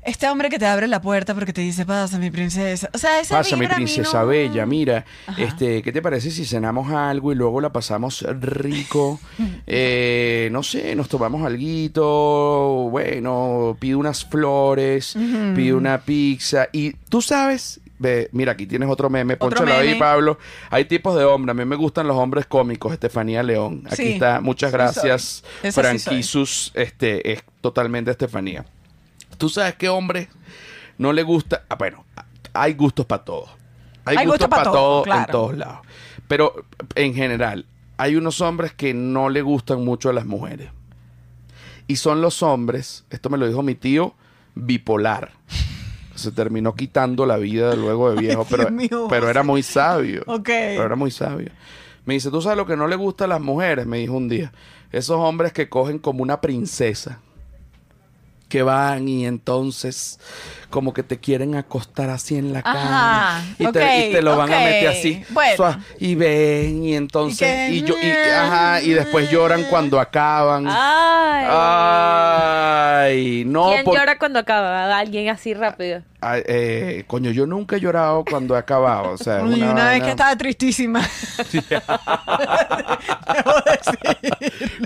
Este hombre que te abre la puerta porque te dice, pasa, mi princesa. O sea, esa Pasa, mi vibra a mí princesa no- bella, mira, este, ¿qué te parece si cenamos algo y luego la pasamos rico? *laughs* Eh, no sé, nos tomamos alguito, bueno, pido unas flores, pido una pizza y tú sabes, ve, mira, aquí tienes otro meme, ponchalo ahí. Pablo. Hay tipos de hombres, a mí me gustan los hombres cómicos, Estefanía León. Aquí Sí, está, muchas sí gracias, sí. Franquisus, este, es totalmente Estefanía. ¿Tú sabes qué hombre no le gusta? Ah, bueno, hay gustos para todos. Hay, Hay gustos gustos pa' para todo, todo en todos lados. Pero en general, hay unos hombres que no le gustan mucho a las mujeres. Y son los hombres, esto me lo dijo mi tío, bipolar. Se terminó quitando la vida luego de *laughs* viejo, pero, mío. pero era muy sabio. Pero era muy sabio. Me dice, ¿tú sabes lo que no le gusta a las mujeres? Me dijo un día. Esos hombres que cogen como una princesa. Que van y entonces como que te quieren acostar así en la cama. Ajá, y, te, y te lo van a meter así. bueno. suave, y ven y entonces... que- Y, yo, y, ajá, y después lloran cuando acaban. Ay. Ay, no. ¿Quién por- llora cuando acaba? Alguien así rápido. Ay, eh, coño, yo nunca he llorado cuando he acabado. O sea, Uy, una, vez que estaba tristísima. *laughs*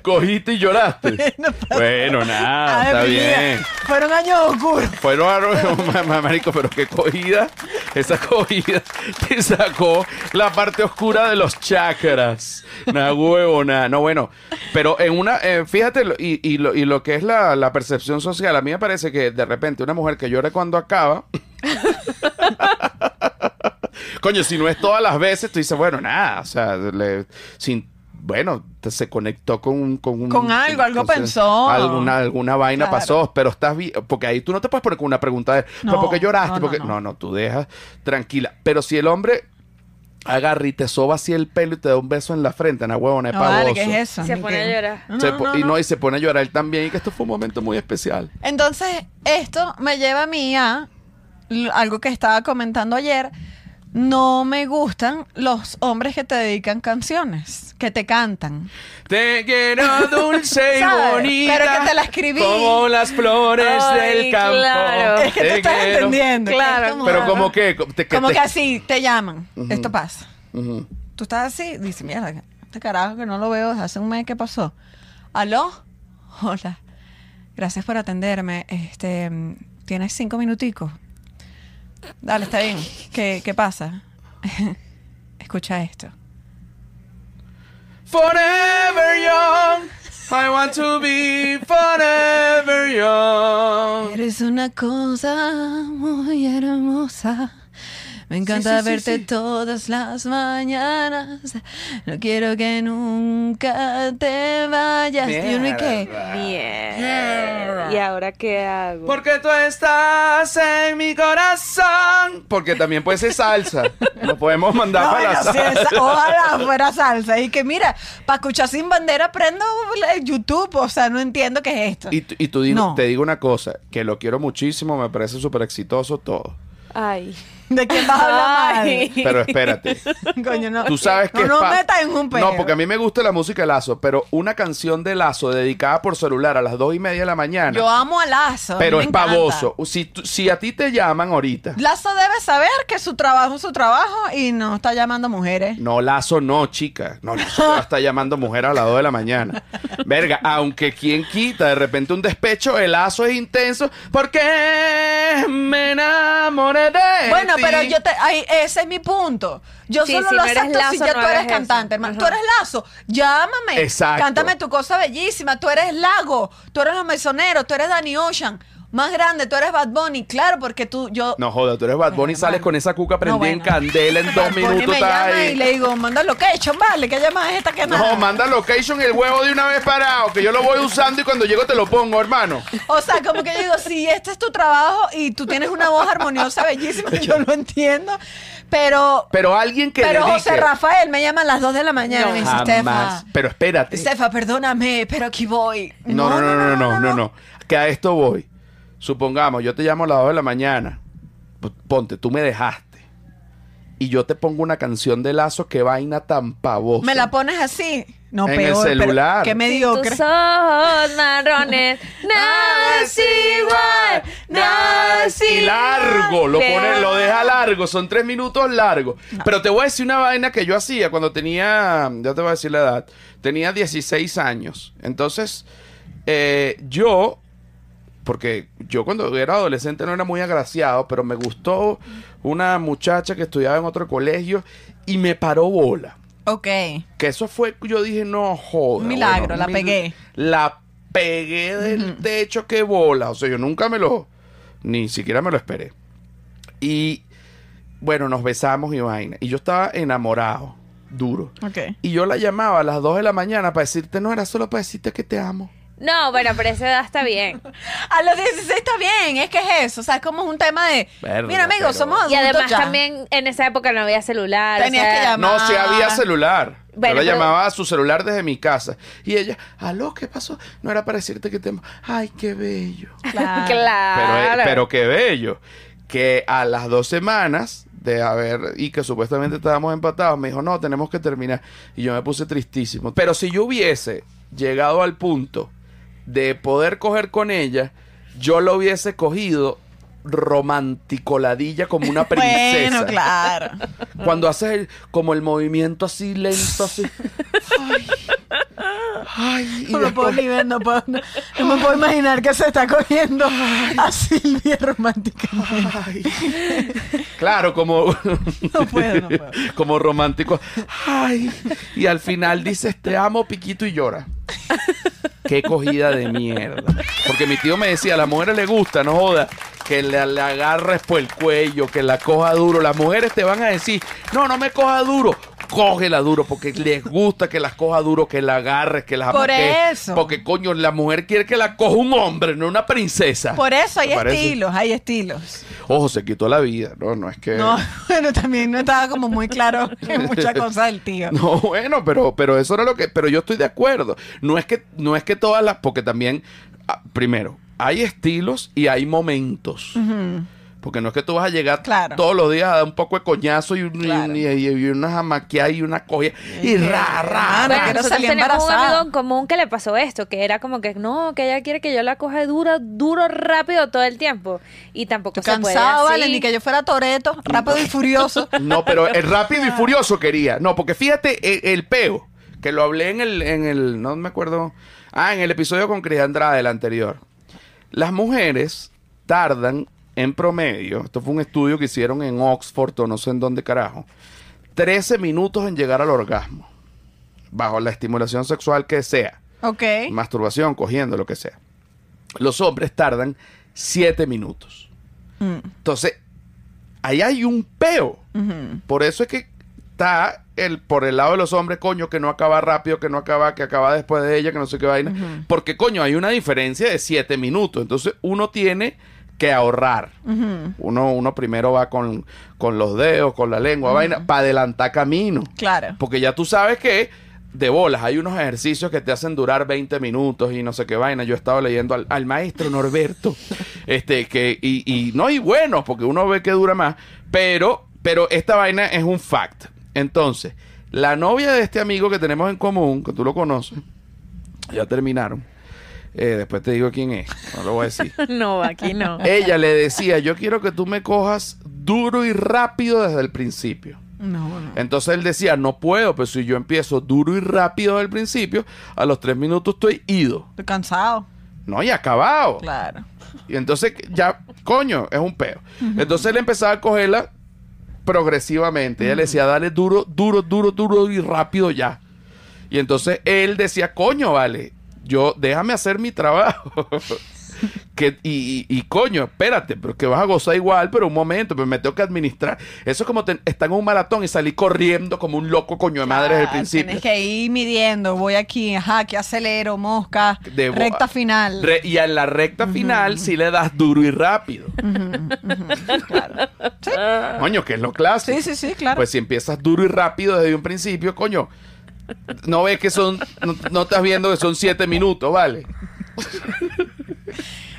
Cogiste y lloraste. *laughs* bueno, nada, está bien. Fueron años oscuros. Fueron a ma- marico, pero qué cogida. Esa cogida te sacó la parte oscura de los chakras. Nada huevo, nada. No, bueno. Pero en una, eh, fíjate, y, y lo, y lo que es la, percepción social, a mí me parece que de repente una mujer que llora cuando acaba. *laughs* Coño, si no es todas las veces, tú dices, bueno, nada, o sea, le- sin, bueno, te- se conectó con, un- con un... Con algo, algo entonces, pensó. Alguna, alguna vaina Claro. pasó, pero estás bien, porque ahí tú no te puedes poner con una pregunta de, ¿pero No, por qué lloraste? no, no, porque, no. no, no, tú dejas tranquila. Pero si el hombre agarra y te soba así el pelo y te da un beso en la frente, una huevona es No, vale, pavoso. ¿qué es eso? Se pone a llorar. No, Se no, po- no, y no, y se pone a llorar él también, y que esto fue un momento muy especial. Entonces, esto me lleva a mí a algo que estaba comentando ayer. No me gustan los hombres que te dedican canciones, que te cantan. Te quiero dulce y *laughs* ¿Sabes? bonita. Pero que te la escribí. Como las flores Ay, del campo. claro. Es que Te te estás quiero. entendiendo. Claro. es como- Pero como que... te- como te- que así, te llaman. Esto pasa. Ujú. Tú estás así, dices, mierda, este carajo que no lo veo desde hace un mes, ¿qué pasó? ¿Aló? Hola. Gracias por atenderme. Este, mm, ¿tienes cinco minuticos? Dale, está bien. ¿Qué, qué pasa? *laughs* Escucha esto. Forever young. I want to be forever young. Eres una cosa muy hermosa. Me encanta sí, sí, verte sí. todas las mañanas. No quiero que nunca te vayas. Y uno, ¿y qué? Bien. ¿Y ahora qué hago? Porque tú estás en mi corazón. Porque también puede ser salsa. *laughs* Lo podemos mandar No, para la salsa. ojalá fuera *laughs* salsa. Y que mira, para escuchar sin bandera prendo YouTube. O sea, no entiendo qué es esto. Y, tú- y tú digo, No. te digo una cosa, que lo quiero muchísimo, me parece súper exitoso todo. Ay. ¿De quién vas a hablar? Ay. Pero espérate. *laughs* Coño, no. Tú sabes que No es pa- metas en un peo. No, porque a mí me gusta la música de Lazo, pero una canción de Lazo dedicada por celular a las dos y media de la mañana. Yo amo a Lazo. pero es pavoso. Si, tú- si a ti te llaman ahorita. Lazo debe saber que su trabajo es su trabajo y no está llamando mujeres. No, Lazo no, chica. No, Lazo a estar llamando mujer a las 2 de la mañana. Verga, aunque quien quita de repente un despecho, el Lazo es intenso porque me enamoré de Bueno, ti. Pero yo te, ay, ese es mi punto. Yo Sí, solo si lo no eres acepto si Lazo, ya no tú eres eso. cantante, hermano. Tú Ajá. eres Lazo, llámame. Exacto. Cántame tu cosa bellísima. Tú eres Lago, tú eres Los Mesoneros, tú eres Danny Ocean. Más grande, tú eres Bad Bunny. Claro, porque tú, yo... No joda, tú eres Bad Bunny y sales con esa cuca prendida en bueno. candela en *laughs* dos Bunny minutos. me estás llama ahí. y le digo, manda location, vale, que llama esta que nada. No, manda location el huevo de una vez parado, que yo lo voy usando y cuando llego te lo pongo, hermano. O sea, como que yo digo, si este es tu trabajo y tú tienes una voz armoniosa, bellísima, yo lo entiendo. Pero, Pero alguien que pero José Rafael me llama a las 2 de la mañana y me dice, Jamás. Estefa, Pero espérate. Estefa, perdóname, pero aquí voy. No, no, no, no, no, no, no. Que a esto voy. Supongamos, yo te llamo a las 2 de la mañana. P- Ponte, tú me dejaste. Y yo te pongo una canción de lazo que vaina tan pavosa. Me la pones así. No, En el peor. pero celular. Qué Tus mediocre. ojos marrones, *laughs* nada es igual, nada es Y largo, lo igual. pone, lo deja largo, son tres minutos largos. Pero te voy a decir una vaina que yo hacía cuando tenía, ya te voy a decir la edad, tenía 16 años. Entonces, eh, yo, porque yo cuando era adolescente no era muy agraciado, pero me gustó una muchacha que estudiaba en otro colegio y me paró bola. Ok. Que eso fue, yo dije, no joda. Milagro, bueno, la mil- pegué. La pegué del techo, que bola. O sea, yo nunca me lo, ni siquiera me lo esperé. Y bueno, nos besamos y vaina. Y yo estaba enamorado, duro. Ok. Y yo la llamaba a las 2 de la mañana para decirte, no, era solo para decirte que te amo. No, bueno, pero esa edad está bien. *laughs* A los 16 está bien, es que es eso. O sea, es como un tema de. Verga, mira, amigos, pero- somos adultos. Y además ya. también en esa época no había celular. o Tenías sea, que llamar. No, si había celular. Bueno, yo la pero- llamaba a su celular desde mi casa. Y ella, aló, ¿qué pasó? No era para decirte que te amo. Ay, qué bello. *laughs* *laughs* Claro. Pero, Claro. eh, pero qué bello. Que a las dos semanas de haber, y que supuestamente estábamos empatados, me dijo, no, tenemos que terminar. Y yo me puse tristísimo. Pero si yo hubiese llegado al punto de poder coger con ella, yo lo hubiese cogido romanticoladilla como una *laughs* princesa. Bueno, claro. Cuando haces el- como el movimiento así lento, así. Ay. Ay, y No lo puedo después- ni ver, no, puedo, no, no me puedo imaginar que se está cogiendo a Silvia románticamente. Ay. Claro, como. No puedo, no puedo. como romántico. Ay. Y al final dices, te amo, piquito, y llora. Qué cogida de mierda. Porque mi tío me decía, a las mujeres le gusta, no joda, que le, le agarres por el cuello, que la coja duro. Las mujeres te van a decir, no, no me coja duro. Cógela duro, porque les gusta que las coja duro, que la agarres, que las Por amaques. eso. Porque, coño, la mujer quiere que la coja un hombre, no una princesa. Por eso hay estilos, hay estilos. Ojo, se quitó la vida. No, no es que. No, *laughs* bueno, también no estaba como muy claro *laughs* en muchas cosas del tío. No, bueno, pero, pero eso era lo que. Pero yo estoy de acuerdo. No es que, no es que todas las. Porque también, ah, primero, hay estilos y hay momentos. Porque no es que tú vas a llegar Claro. todos los días a dar un poco de coñazo y, Claro. y, y- y una jamaqueada y una cogida. Y ra, ra, Ah, no, Bueno, ra. que no salía tenemos un embarazada. amigo en común que le pasó esto, que era como que no, que ella quiere que yo la coja duro, duro, rápido todo el tiempo. Y tampoco se puede Cansado, así. vale, ni que yo fuera Toreto, rápido y furioso. *laughs* No, pero el rápido y furioso quería. No, porque fíjate el, el peo, que lo hablé en el, en el, no me acuerdo, ah, en el episodio con Cris Andrade, el anterior. Las mujeres tardan en promedio, esto fue un estudio que hicieron en Oxford o no sé en dónde carajo, 13 minutos en llegar al orgasmo, bajo la estimulación sexual que sea, Ok. masturbación, cogiendo, lo que sea. Los hombres tardan 7 minutos. Mm, Entonces, ahí hay un peo. Por eso es que está el por el lado de los hombres, coño, que no acaba rápido, que no acaba, que acaba después de ella, que no sé qué vaina. Porque, coño, hay una diferencia de siete minutos. Entonces, uno tiene que ahorrar. Uno, uno primero va con, con los dedos, con la lengua, vaina, para adelantar camino. Claro. Porque ya tú sabes que de bolas hay unos ejercicios que te hacen durar 20 minutos y no sé qué vaina. Yo estaba leyendo al, al maestro Norberto *laughs* Este, que, y, y no hay buenos, porque uno ve que dura más, pero, pero esta vaina es un fact. Entonces, la novia de este amigo que tenemos en común, que tú lo conoces, ya terminaron. Eh, después te digo quién es, no lo voy a decir. *laughs* No, aquí no. Ella le decía, yo quiero que tú me cojas duro y rápido desde el principio. No, no. Entonces él decía, no puedo, pero si yo empiezo duro y rápido desde el principio, a los tres minutos estoy ido. Estoy cansado. No, y acabado. Claro. Y entonces ya, coño, es un peo. Entonces él empezaba a cogerla progresivamente. Ella le decía, dale duro, duro, duro, duro y rápido ya. Y entonces él decía, coño, vale, yo déjame hacer mi trabajo. *laughs* que, y, y- y, coño, espérate, pero que vas a gozar igual, pero un momento, pero me tengo que administrar. Eso es como te- estar en un maratón y salir corriendo como un loco coño de madre desde el Ah, principio. Tienes que ir midiendo. Voy aquí, ajá, que acelero, mosca. De bo- recta final. Re- y en la recta final sí le das duro y rápido. Coño, que es lo clásico. Sí, sí, sí, claro. Pues si empiezas duro y rápido desde un principio, coño, no ves que son, no, no estás viendo que son siete minutos, ¿vale?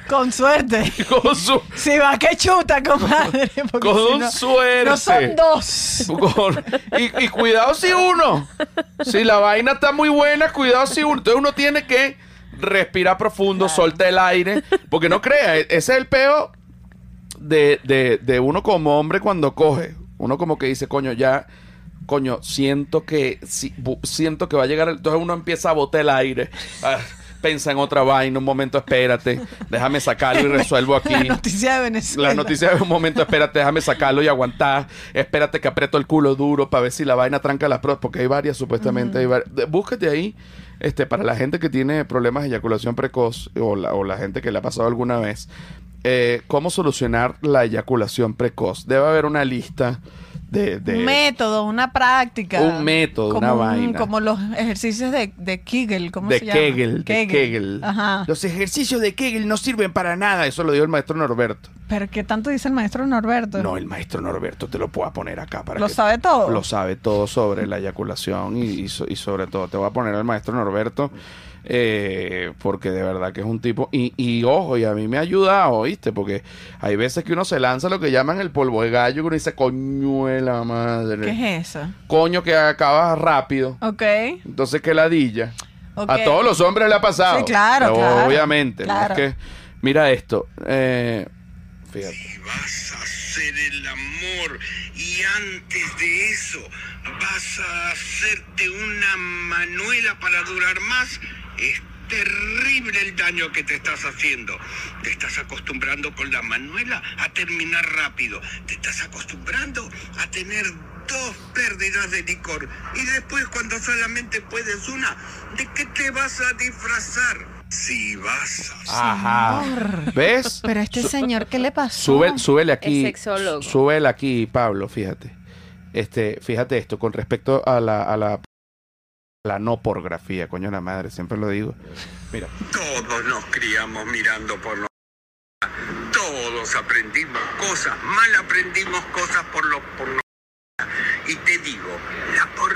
Con suerte. Con su- Si va que chuta, comadre. Con si no- suerte. No son dos. con- y, y cuidado si uno, si la vaina está muy buena, cuidado si uno. Entonces uno tiene que respirar profundo, soltar el aire, porque no crea, e- ese es el peo de, de, de uno como hombre cuando coge. Uno como que dice, coño, ya, coño, siento que, si- bu- siento que va a llegar. el-". Entonces uno empieza a botar el aire. Ah, Pensa en otra vaina, un momento, espérate, déjame sacarlo y resuelvo aquí. *laughs* La noticia de Venezuela. La noticia de un momento, espérate, déjame sacarlo y aguantar. Espérate que aprieto el culo duro para ver si la vaina tranca las pruebas, porque hay varias, supuestamente. hay de- Búscate ahí, este, para la gente que tiene problemas de eyaculación precoz o la, o la gente que le ha pasado alguna vez, eh, cómo solucionar la eyaculación precoz. Debe haber una lista de. de- Un método, una práctica. Un método, como una un- vaina. Como los ejercicios de, de Kegel, ¿cómo de se llama? Kegel, de Kegel. Ajá. Los ejercicios de Kegel no sirven para nada. Eso lo dijo el maestro Norberto. Pero ¿qué tanto dice el maestro Norberto? No, el maestro Norberto te lo puedo poner acá para ¿Lo que- sabe todo? Lo sabe todo sobre la eyaculación y, y sobre todo te voy a poner al maestro Norberto eh, porque de verdad que es un tipo y, y ojo y a mí me ha ayudado, ¿viste? Porque hay veces que uno se lanza lo que llaman el polvo de gallo que uno dice coño de la madre, ¿Qué es eso? coño que acabas rápido, Ok. entonces qué ladilla. ok. A todos los hombres le ha pasado. Sí, claro, Pero claro, Obviamente. ¿no? claro. Es que, mira esto. eh, fíjate. Y vas a hacer el amor y antes de eso vas a hacerte una manuela para durar más. Es terrible el daño que te estás haciendo. Te estás acostumbrando con la manuela a terminar rápido. Te estás acostumbrando a tener dos pérdidas de licor. Y después cuando solamente puedes una, ¿de qué te vas a disfrazar? Si vas a Ajá. ¿Ves? Pero a este señor, ¿qué le pasó? Sube, súbele aquí. Súbele aquí, Pablo, fíjate. Este, fíjate esto, con respecto a la, a la, la no pornografía, coño la madre, siempre lo digo. Mira, Todos nos criamos mirando porno. Todos aprendimos cosas, mal aprendimos cosas por los. Y te digo, la porno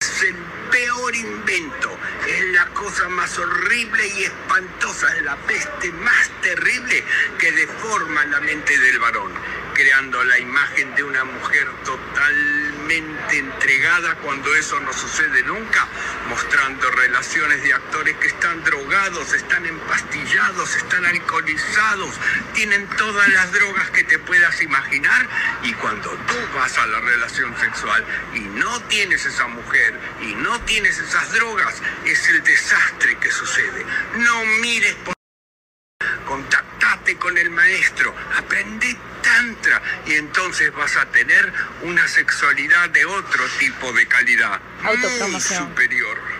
es el peor invento, es la cosa más horrible y espantosa, es la peste más terrible que deforma la mente del varón, creando la imagen de una mujer totalmente entregada cuando eso no sucede nunca, mostrando relaciones de actores que están drogados, están empastillados, están alcoholizados, tienen todas las drogas que te puedas imaginar y cuando tú vas a la relación sexual y no tienes esa mujer y no tienes esas drogas, es el desastre que sucede. No mires por con el maestro, aprende tantra. Y entonces vas a tener una sexualidad de otro tipo de calidad, muy superior.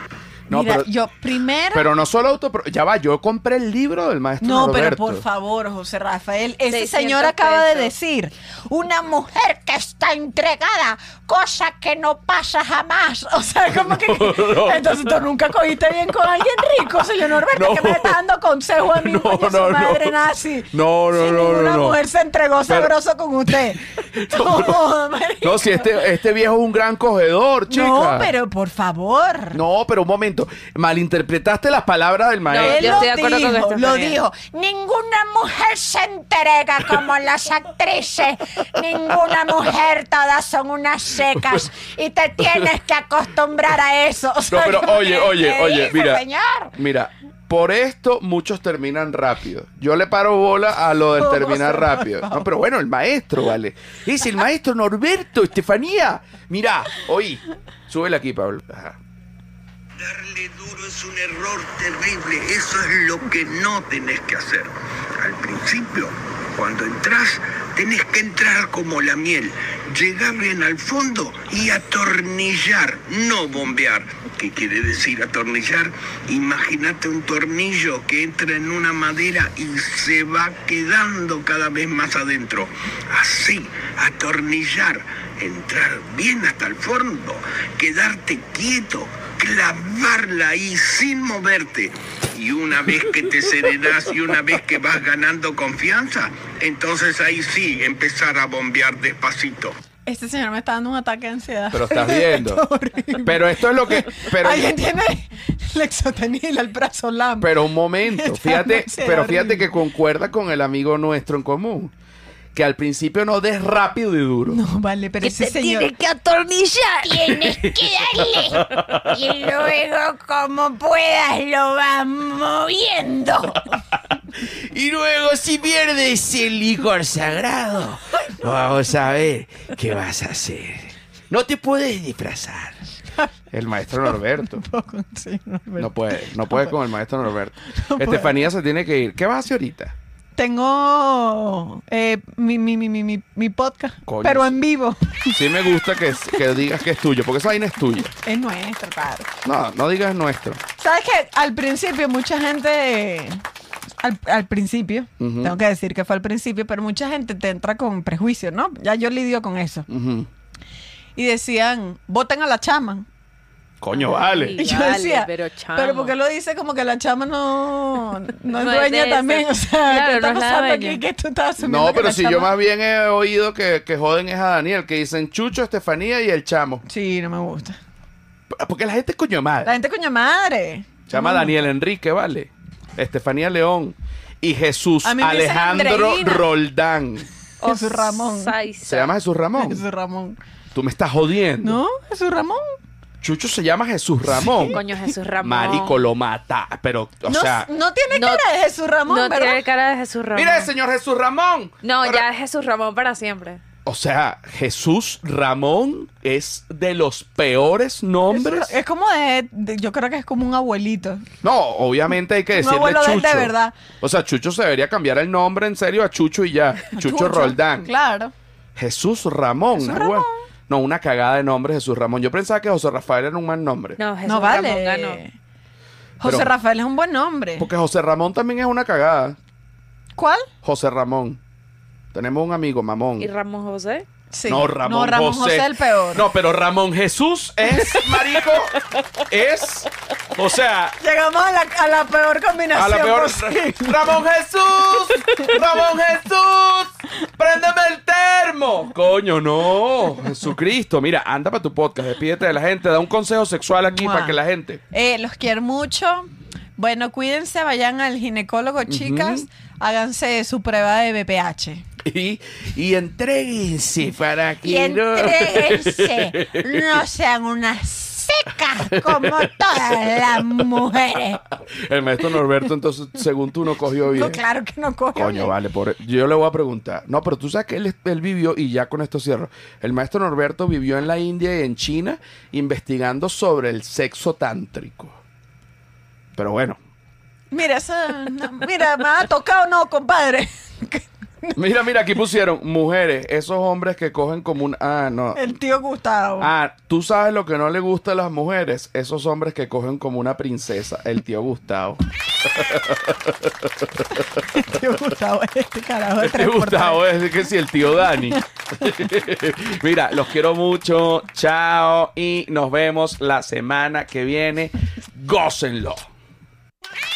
No, Mira, pero, yo primero... pero no solo auto, ya va, yo compré el libro del maestro No, pero por favor, José Rafael, ese 600 señor acaba de decir, una mujer que está entregada, cosa que no pasa jamás. *laughs* O sea, como que... *laughs* no. Entonces tú nunca cogiste bien con alguien rico, señor Norberto, No. que me está dando consejo a mí, No, coño, su madre nazi. No, no, Si no, no. mujer se entregó Pero- sabroso con usted. *laughs* No, si este, este viejo es un gran cogedor, chica. No, pero por favor. No, pero un momento. Malinterpretaste las palabras del Él maestro. yo estoy de acuerdo con dijo, Estefanía. lo dijo. Ninguna mujer se entrega como las actrices. Ninguna mujer, todas son unas secas. Y te tienes que acostumbrar a eso. O sea, No, pero oye, que, oye, ¿qué oye, dice, mira. señor? Mira, por esto muchos terminan rápido. Yo le paro bola a lo del *laughs* terminar rápido. No, pero bueno, el maestro, vale. Es el maestro Norberto, Estefanía. Mira, oí. Súbele aquí, Pablo. Ajá. Darle duro es un error terrible, eso es lo que no tenés que hacer. Al principio, cuando entras, tenés que entrar como la miel, llegar bien al fondo y atornillar, no bombear. ¿Qué quiere decir atornillar? Imagínate un tornillo que entra en una madera y se va quedando cada vez más adentro. Así, atornillar, entrar bien hasta el fondo, quedarte quieto, clavarla ahí sin moverte. Y una vez que te serenas y una vez que vas ganando confianza, entonces ahí sí empezar a bombear despacito. Este señor me está dando un ataque de ansiedad. Pero estás viendo. *laughs* Pero esto es lo que. Pero, Alguien tiene lexotanil al brazo pero un momento. *laughs* Fíjate, pero fíjate horrible. que concuerda con el amigo nuestro en común. Que al principio no des rápido y duro. No, vale, pero ese señor... que atornillar. Tienes que darle. Y luego, como puedas, lo vas moviendo. Y luego, si pierdes el licor sagrado, vamos a ver qué vas a hacer. No te puedes disfrazar. El maestro Norberto. *laughs* No puede, no puede con el maestro Norberto. Estefanía se tiene que ir. ¿Qué vas a hacer ahorita? Tengo eh, mi, mi, mi, mi, mi- podcast, Coño, pero en vivo. Sí me gusta que, que digas que es tuyo, porque esa vaina es tuya. Es nuestro, claro. No, no digas nuestro. ¿Sabes que Al principio mucha gente... Al, al principio, tengo que decir que fue al principio, pero mucha gente te entra con prejuicio, ¿no? Ya yo lidio con eso. Y decían, voten a la chama. Coño, vale. Y yo Vale, decía, pero pero, chamo. ¿por qué lo dice como que la chama no, no es No es dueña también? O sea, Claro, ¿qué está no es pasando dueña. aquí? ¿Qué tú estás asumiendo No, pero si yo chama- más bien he oído que, que joden es a Daniel, que dicen Chucho, Estefanía y el chamo. Sí, no me gusta. Porque la gente es coño madre. La gente coño madre. Se llama No. Daniel Enrique, ¿vale? Estefanía León y Jesús Alejandro. Roldán. *laughs* Jesús Ramón. ¿Se llama Jesús Ramón? Jesús Ramón. Tú me estás jodiendo. ¿No? Jesús Ramón. Chucho se llama Jesús Ramón. Coño, Jesús Ramón. Marico lo mata. Pero, o no, sea. no tiene no- cara de Jesús Ramón, No ¿verdad? tiene cara de Jesús Ramón. Mire, señor Jesús Ramón. No, Pero- ya es Jesús Ramón para siempre. O sea, Jesús Ramón es de los peores nombres. Es como de, de- Yo creo que es como un abuelito. No, obviamente hay que Un decirle abuelo de- Chucho. de verdad. O sea, Chucho se debería cambiar el nombre en serio a Chucho y ya. *laughs* Chucho, Roldán. Claro. Jesús Ramón. Jesús Ramón. No, una cagada de nombre Jesús Ramón. Yo pensaba que José Rafael era un mal nombre. No, Jesús no vale. Ramón ganó. José Pero- Rafael es un buen nombre. Porque José Ramón también es una cagada. ¿Cuál? José Ramón. Tenemos un amigo, mamón. ¿Y Ramón José? Sí. No, Ramón, No, Ramón José. el peor. No, pero Ramón Jesús es, *laughs* marico, es, o sea, Llegamos a la, a la peor combinación a la peor. posible. *laughs* Ramón Jesús, Ramón Jesús, préndeme el termo. Coño, no, Jesucristo. Mira, anda para tu podcast, despídete de la gente, da un consejo sexual aquí Mua. para que la gente. Eh, los quiero mucho. Bueno, cuídense, vayan al ginecólogo, chicas. Háganse su prueba de BPH. Y, y entréguense para que Y no- entréguense. *laughs* No sean unas secas como todas las mujeres. El maestro Norberto, entonces, según tú, no cogió bien. No, claro que no coge. Coño, vale, por... yo le voy a preguntar. No, pero tú sabes que él, él vivió, y ya con esto cierro. El maestro Norberto vivió en la India y en China investigando sobre el sexo tántrico. Pero bueno, Mira, esa, no, mira, me ha tocado no, compadre. *laughs* mira, mira, aquí pusieron mujeres, esos hombres que cogen como un. Ah, no. El tío Gustavo. Ah, tú sabes lo que no le gusta a las mujeres, esos hombres que cogen como una princesa, el tío Gustavo. *laughs* El tío Gustavo es este carajo de El tío 3x3. Gustavo es que si el tío Dani. *laughs* Mira, los quiero mucho. Chao. Y nos vemos la semana que viene. Gócenlo. Ah!